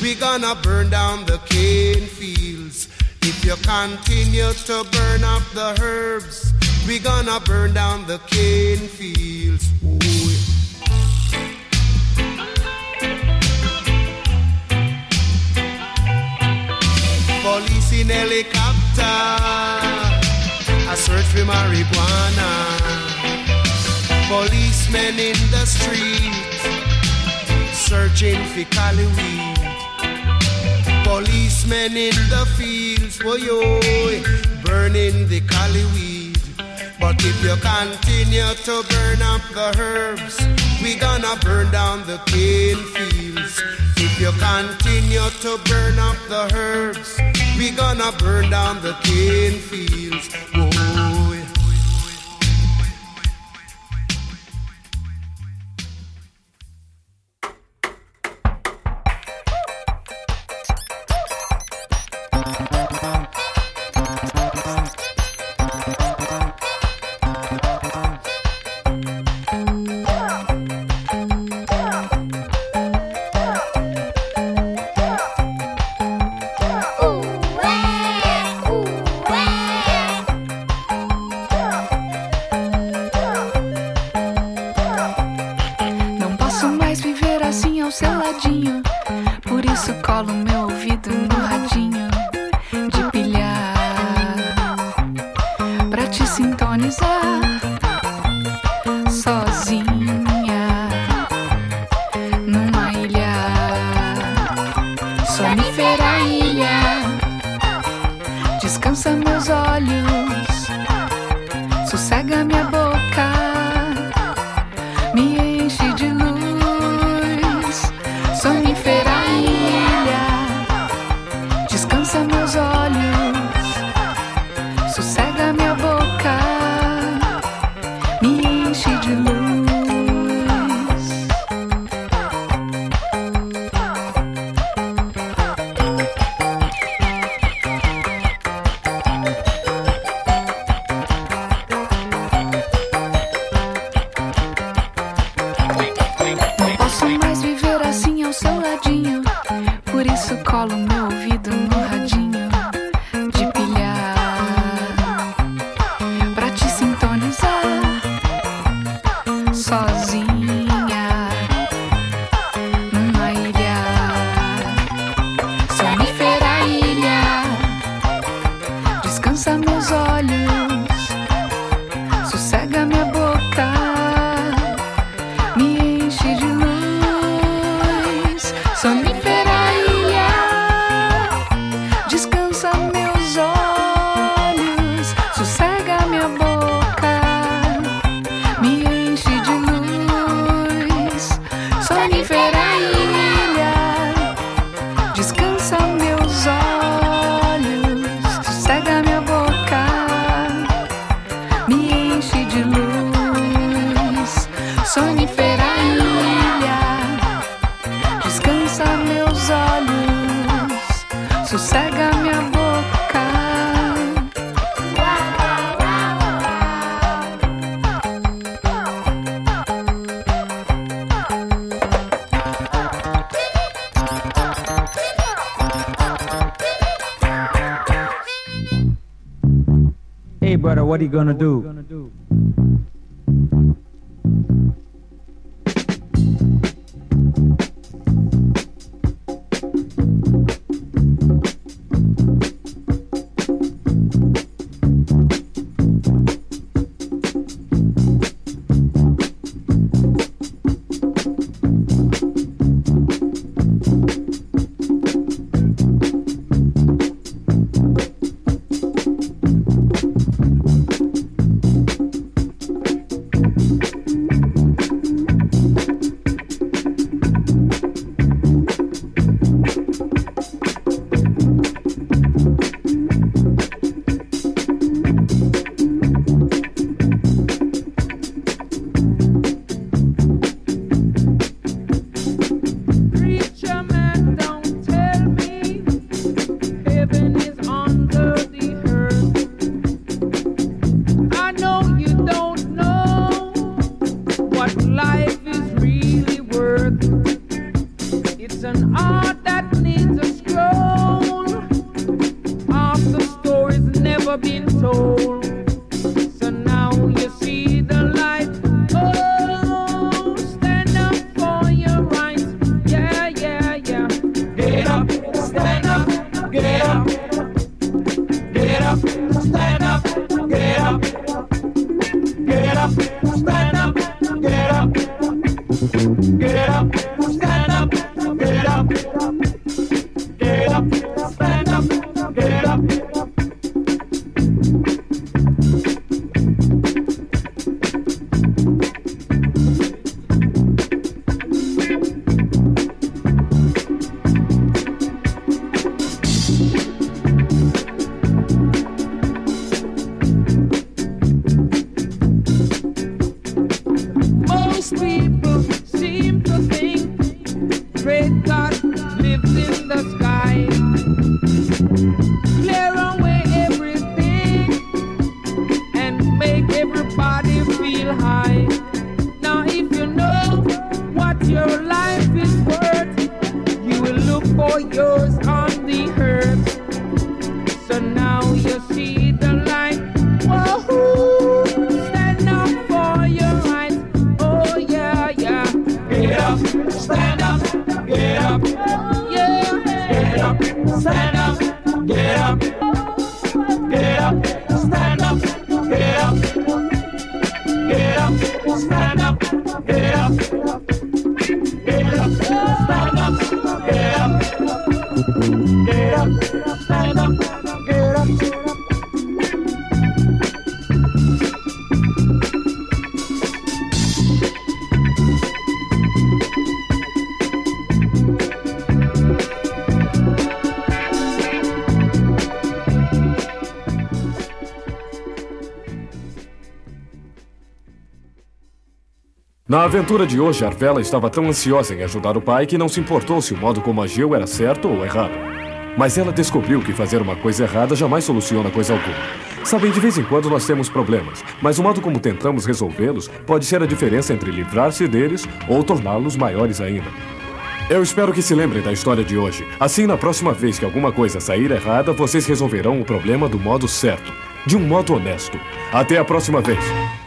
L: we gonna burn down the cane fields. If you continue to burn up the herbs, we gonna burn down the cane fields. Ooh. Police in helicopter, a search for marijuana. Policemen in the street, searching for cali weed. Policemen in the fields, boy, burning the cali weed. But if you continue to burn up the herbs, we gonna burn down the cane fields. If you continue to burn up the herbs, we gonna burn down the cane fields. Whoa.
M: so what are you gonna do?
A: Na aventura de hoje, Arvela estava tão ansiosa em ajudar o pai que não se importou se o modo como agiu era certo ou errado. Mas ela descobriu que fazer uma coisa errada jamais soluciona coisa alguma. Sabem, de vez em quando nós temos problemas, mas o modo como tentamos resolvê-los pode ser a diferença entre livrar-se deles ou torná-los maiores ainda. Eu espero que se lembrem da história de hoje. Assim, na próxima vez que alguma coisa sair errada, vocês resolverão o problema do modo certo, de um modo honesto. Até a próxima vez.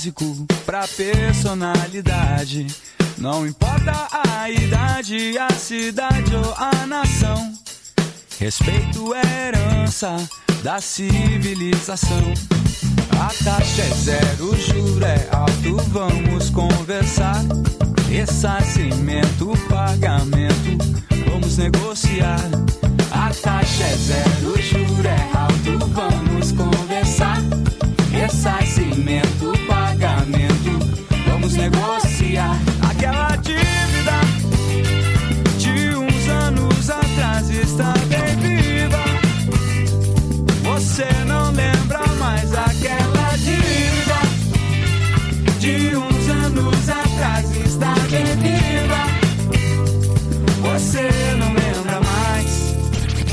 N: Básico pra personalidade. Não importa a idade, a cidade ou a nação. Respeito é herança da civilização. A taxa é zero, o juro é alto, vamos conversar. Ressarcimento, pagamento, vamos negociar. A taxa é zero, o juro é alto, vamos conversar. Ressarcimento, vamos negociar. Aquela dívida de uns anos atrás está bem viva. Você não lembra mais aquela dívida de uns anos atrás está bem viva. Você não lembra mais.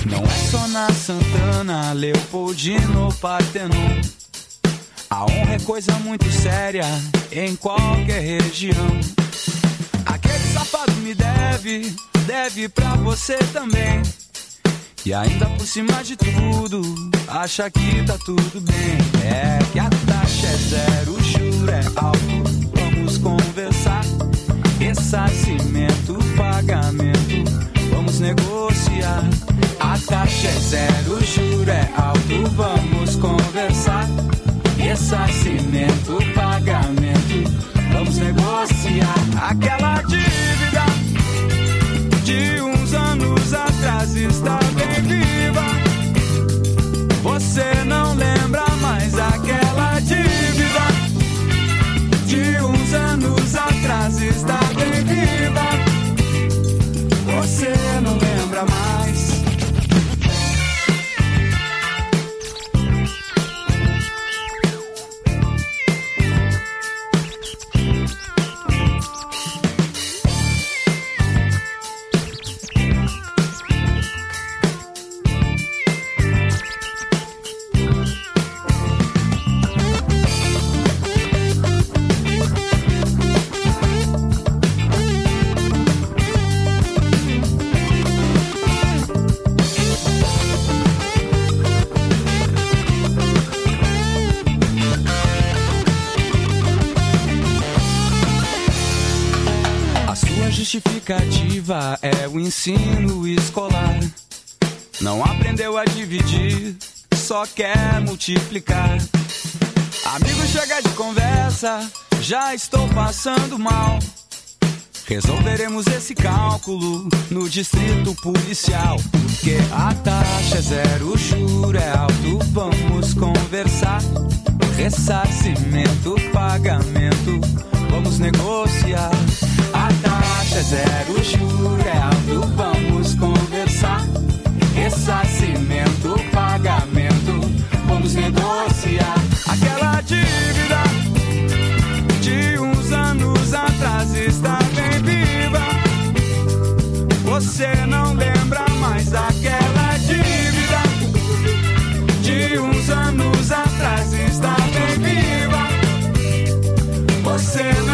N: Não é só na Santana, Leopoldino, Partenon. A honra é coisa muito séria em qualquer região. Aquele safado me deve, deve pra você também. E ainda por cima de tudo, acha que tá tudo bem. É que a taxa é zero, o juro é alto. Vamos conversar. Ressarcimento, pagamento, vamos negociar. A taxa é zero, o juro é alto. Vamos conversar. Ressarcimento, pagamento, vamos negociar. Aquela dívida de uns justificativa é o ensino escolar. Não aprendeu a dividir, só quer multiplicar. Amigo, chega de conversa, já estou passando mal. Resolveremos esse cálculo no distrito policial. Porque a taxa é zero, o juro é alto, vamos conversar. Ressarcimento, pagamento, vamos negociar. A taxa zero, juro é alto, vamos conversar. Ressarcimento, pagamento, vamos negociar. Aquela dívida de uns anos atrás está bem viva. Você não lembra mais aquela dívida de uns anos atrás está bem viva. Você não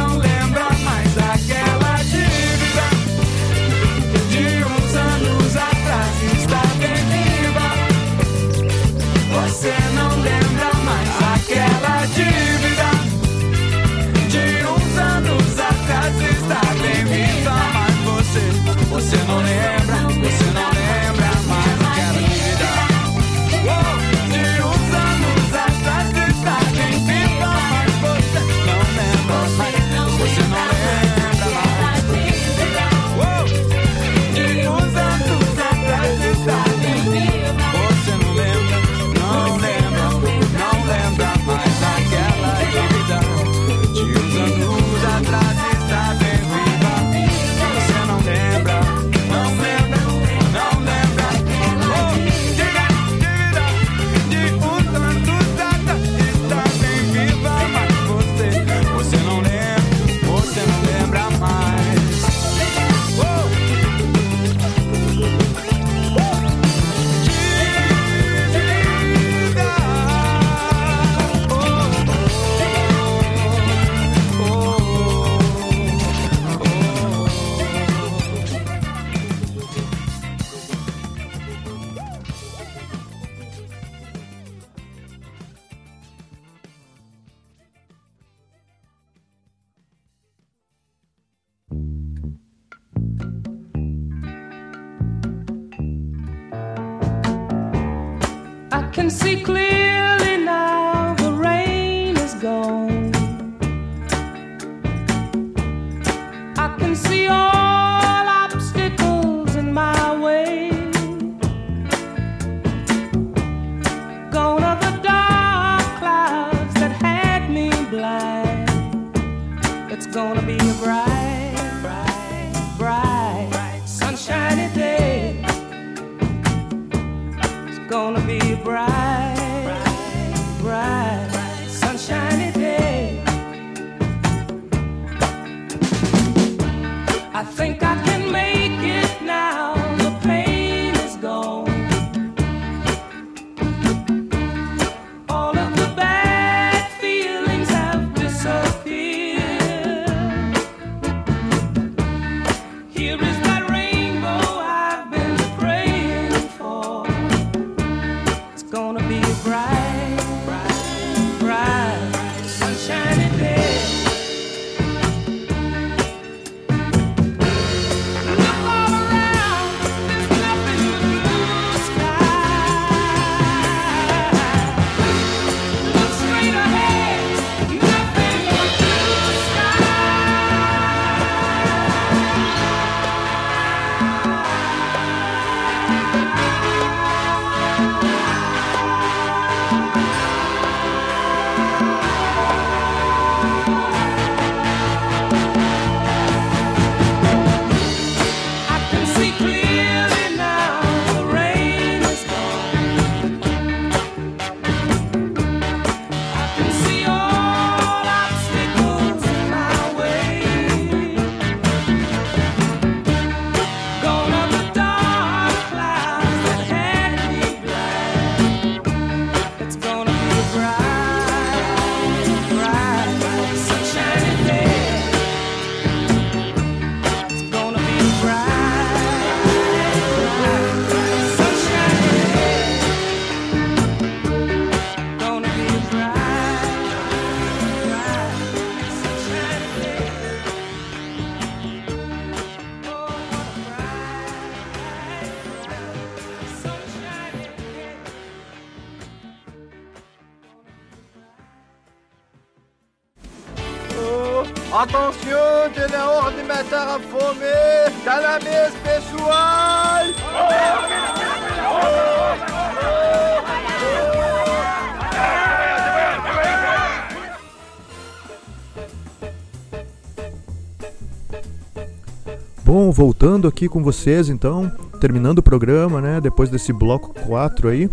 F: voltando aqui com vocês então, terminando o programa, né? Depois desse bloco 4 aí.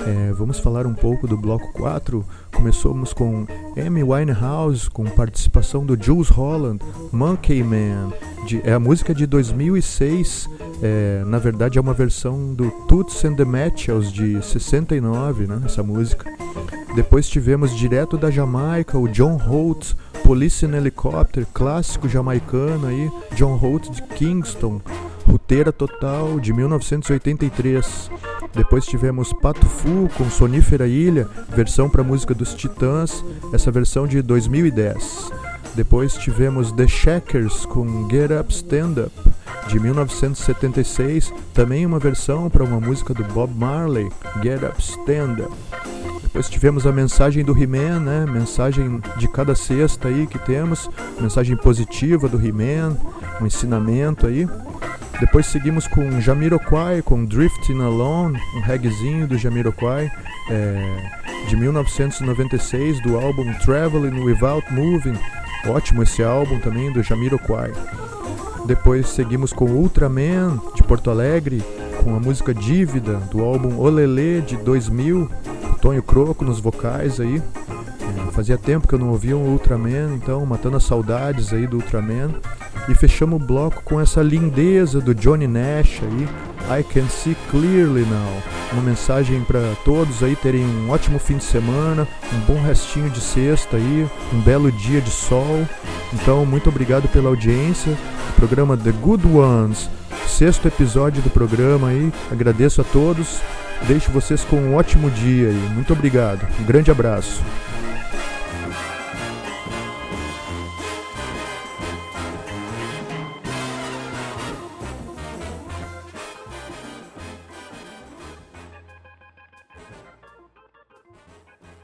F: é, vamos falar um pouco do bloco 4. Começamos com Amy Winehouse, com participação do Jules Holland, Monkey Man. de- é a música de 2006. é, na verdade, é uma versão do Toots and the Matches de 69, né? Essa música. Depois tivemos direto da Jamaica o John Holt, Police in Helicopter, clássico jamaicano aí, John Holt de Kingston, Ruteira Total de 1983. Depois tivemos Pato Fu com Sonífera Ilha, versão para música dos Titãs, essa versão de 2010. Depois tivemos The Shackers com Get Up Stand Up de 1976, também uma versão para uma música do Bob Marley, Get Up Stand Up. Depois tivemos a mensagem do He-Man, né? Mensagem de cada sexta aí que temos, mensagem positiva do He-Man, um ensinamento aí. Depois seguimos com Jamiroquai, com Drifting Alone, um reggaezinho do Jamiroquai, é, de 1996, do álbum Traveling Without Moving. Ótimo esse álbum também, do Jamiroquai. Depois seguimos com Ultraman, de Porto Alegre, com a música Dívida, do álbum Olelê, de 2000. Tonho Croco nos vocais aí. É, fazia tempo que eu não ouvia um Ultraman, então matando as saudades aí do Ultraman. E fechamos o bloco com essa lindeza do Johnny Nash aí, I Can See Clearly Now. Uma mensagem para todos aí terem um ótimo fim de semana, um bom restinho de sexta aí, um belo dia de sol. Então, muito obrigado pela audiência. O programa The Good Ones, sexto episódio do programa aí. Agradeço a todos. Deixo vocês com um ótimo dia aí. Muito obrigado. Um grande abraço.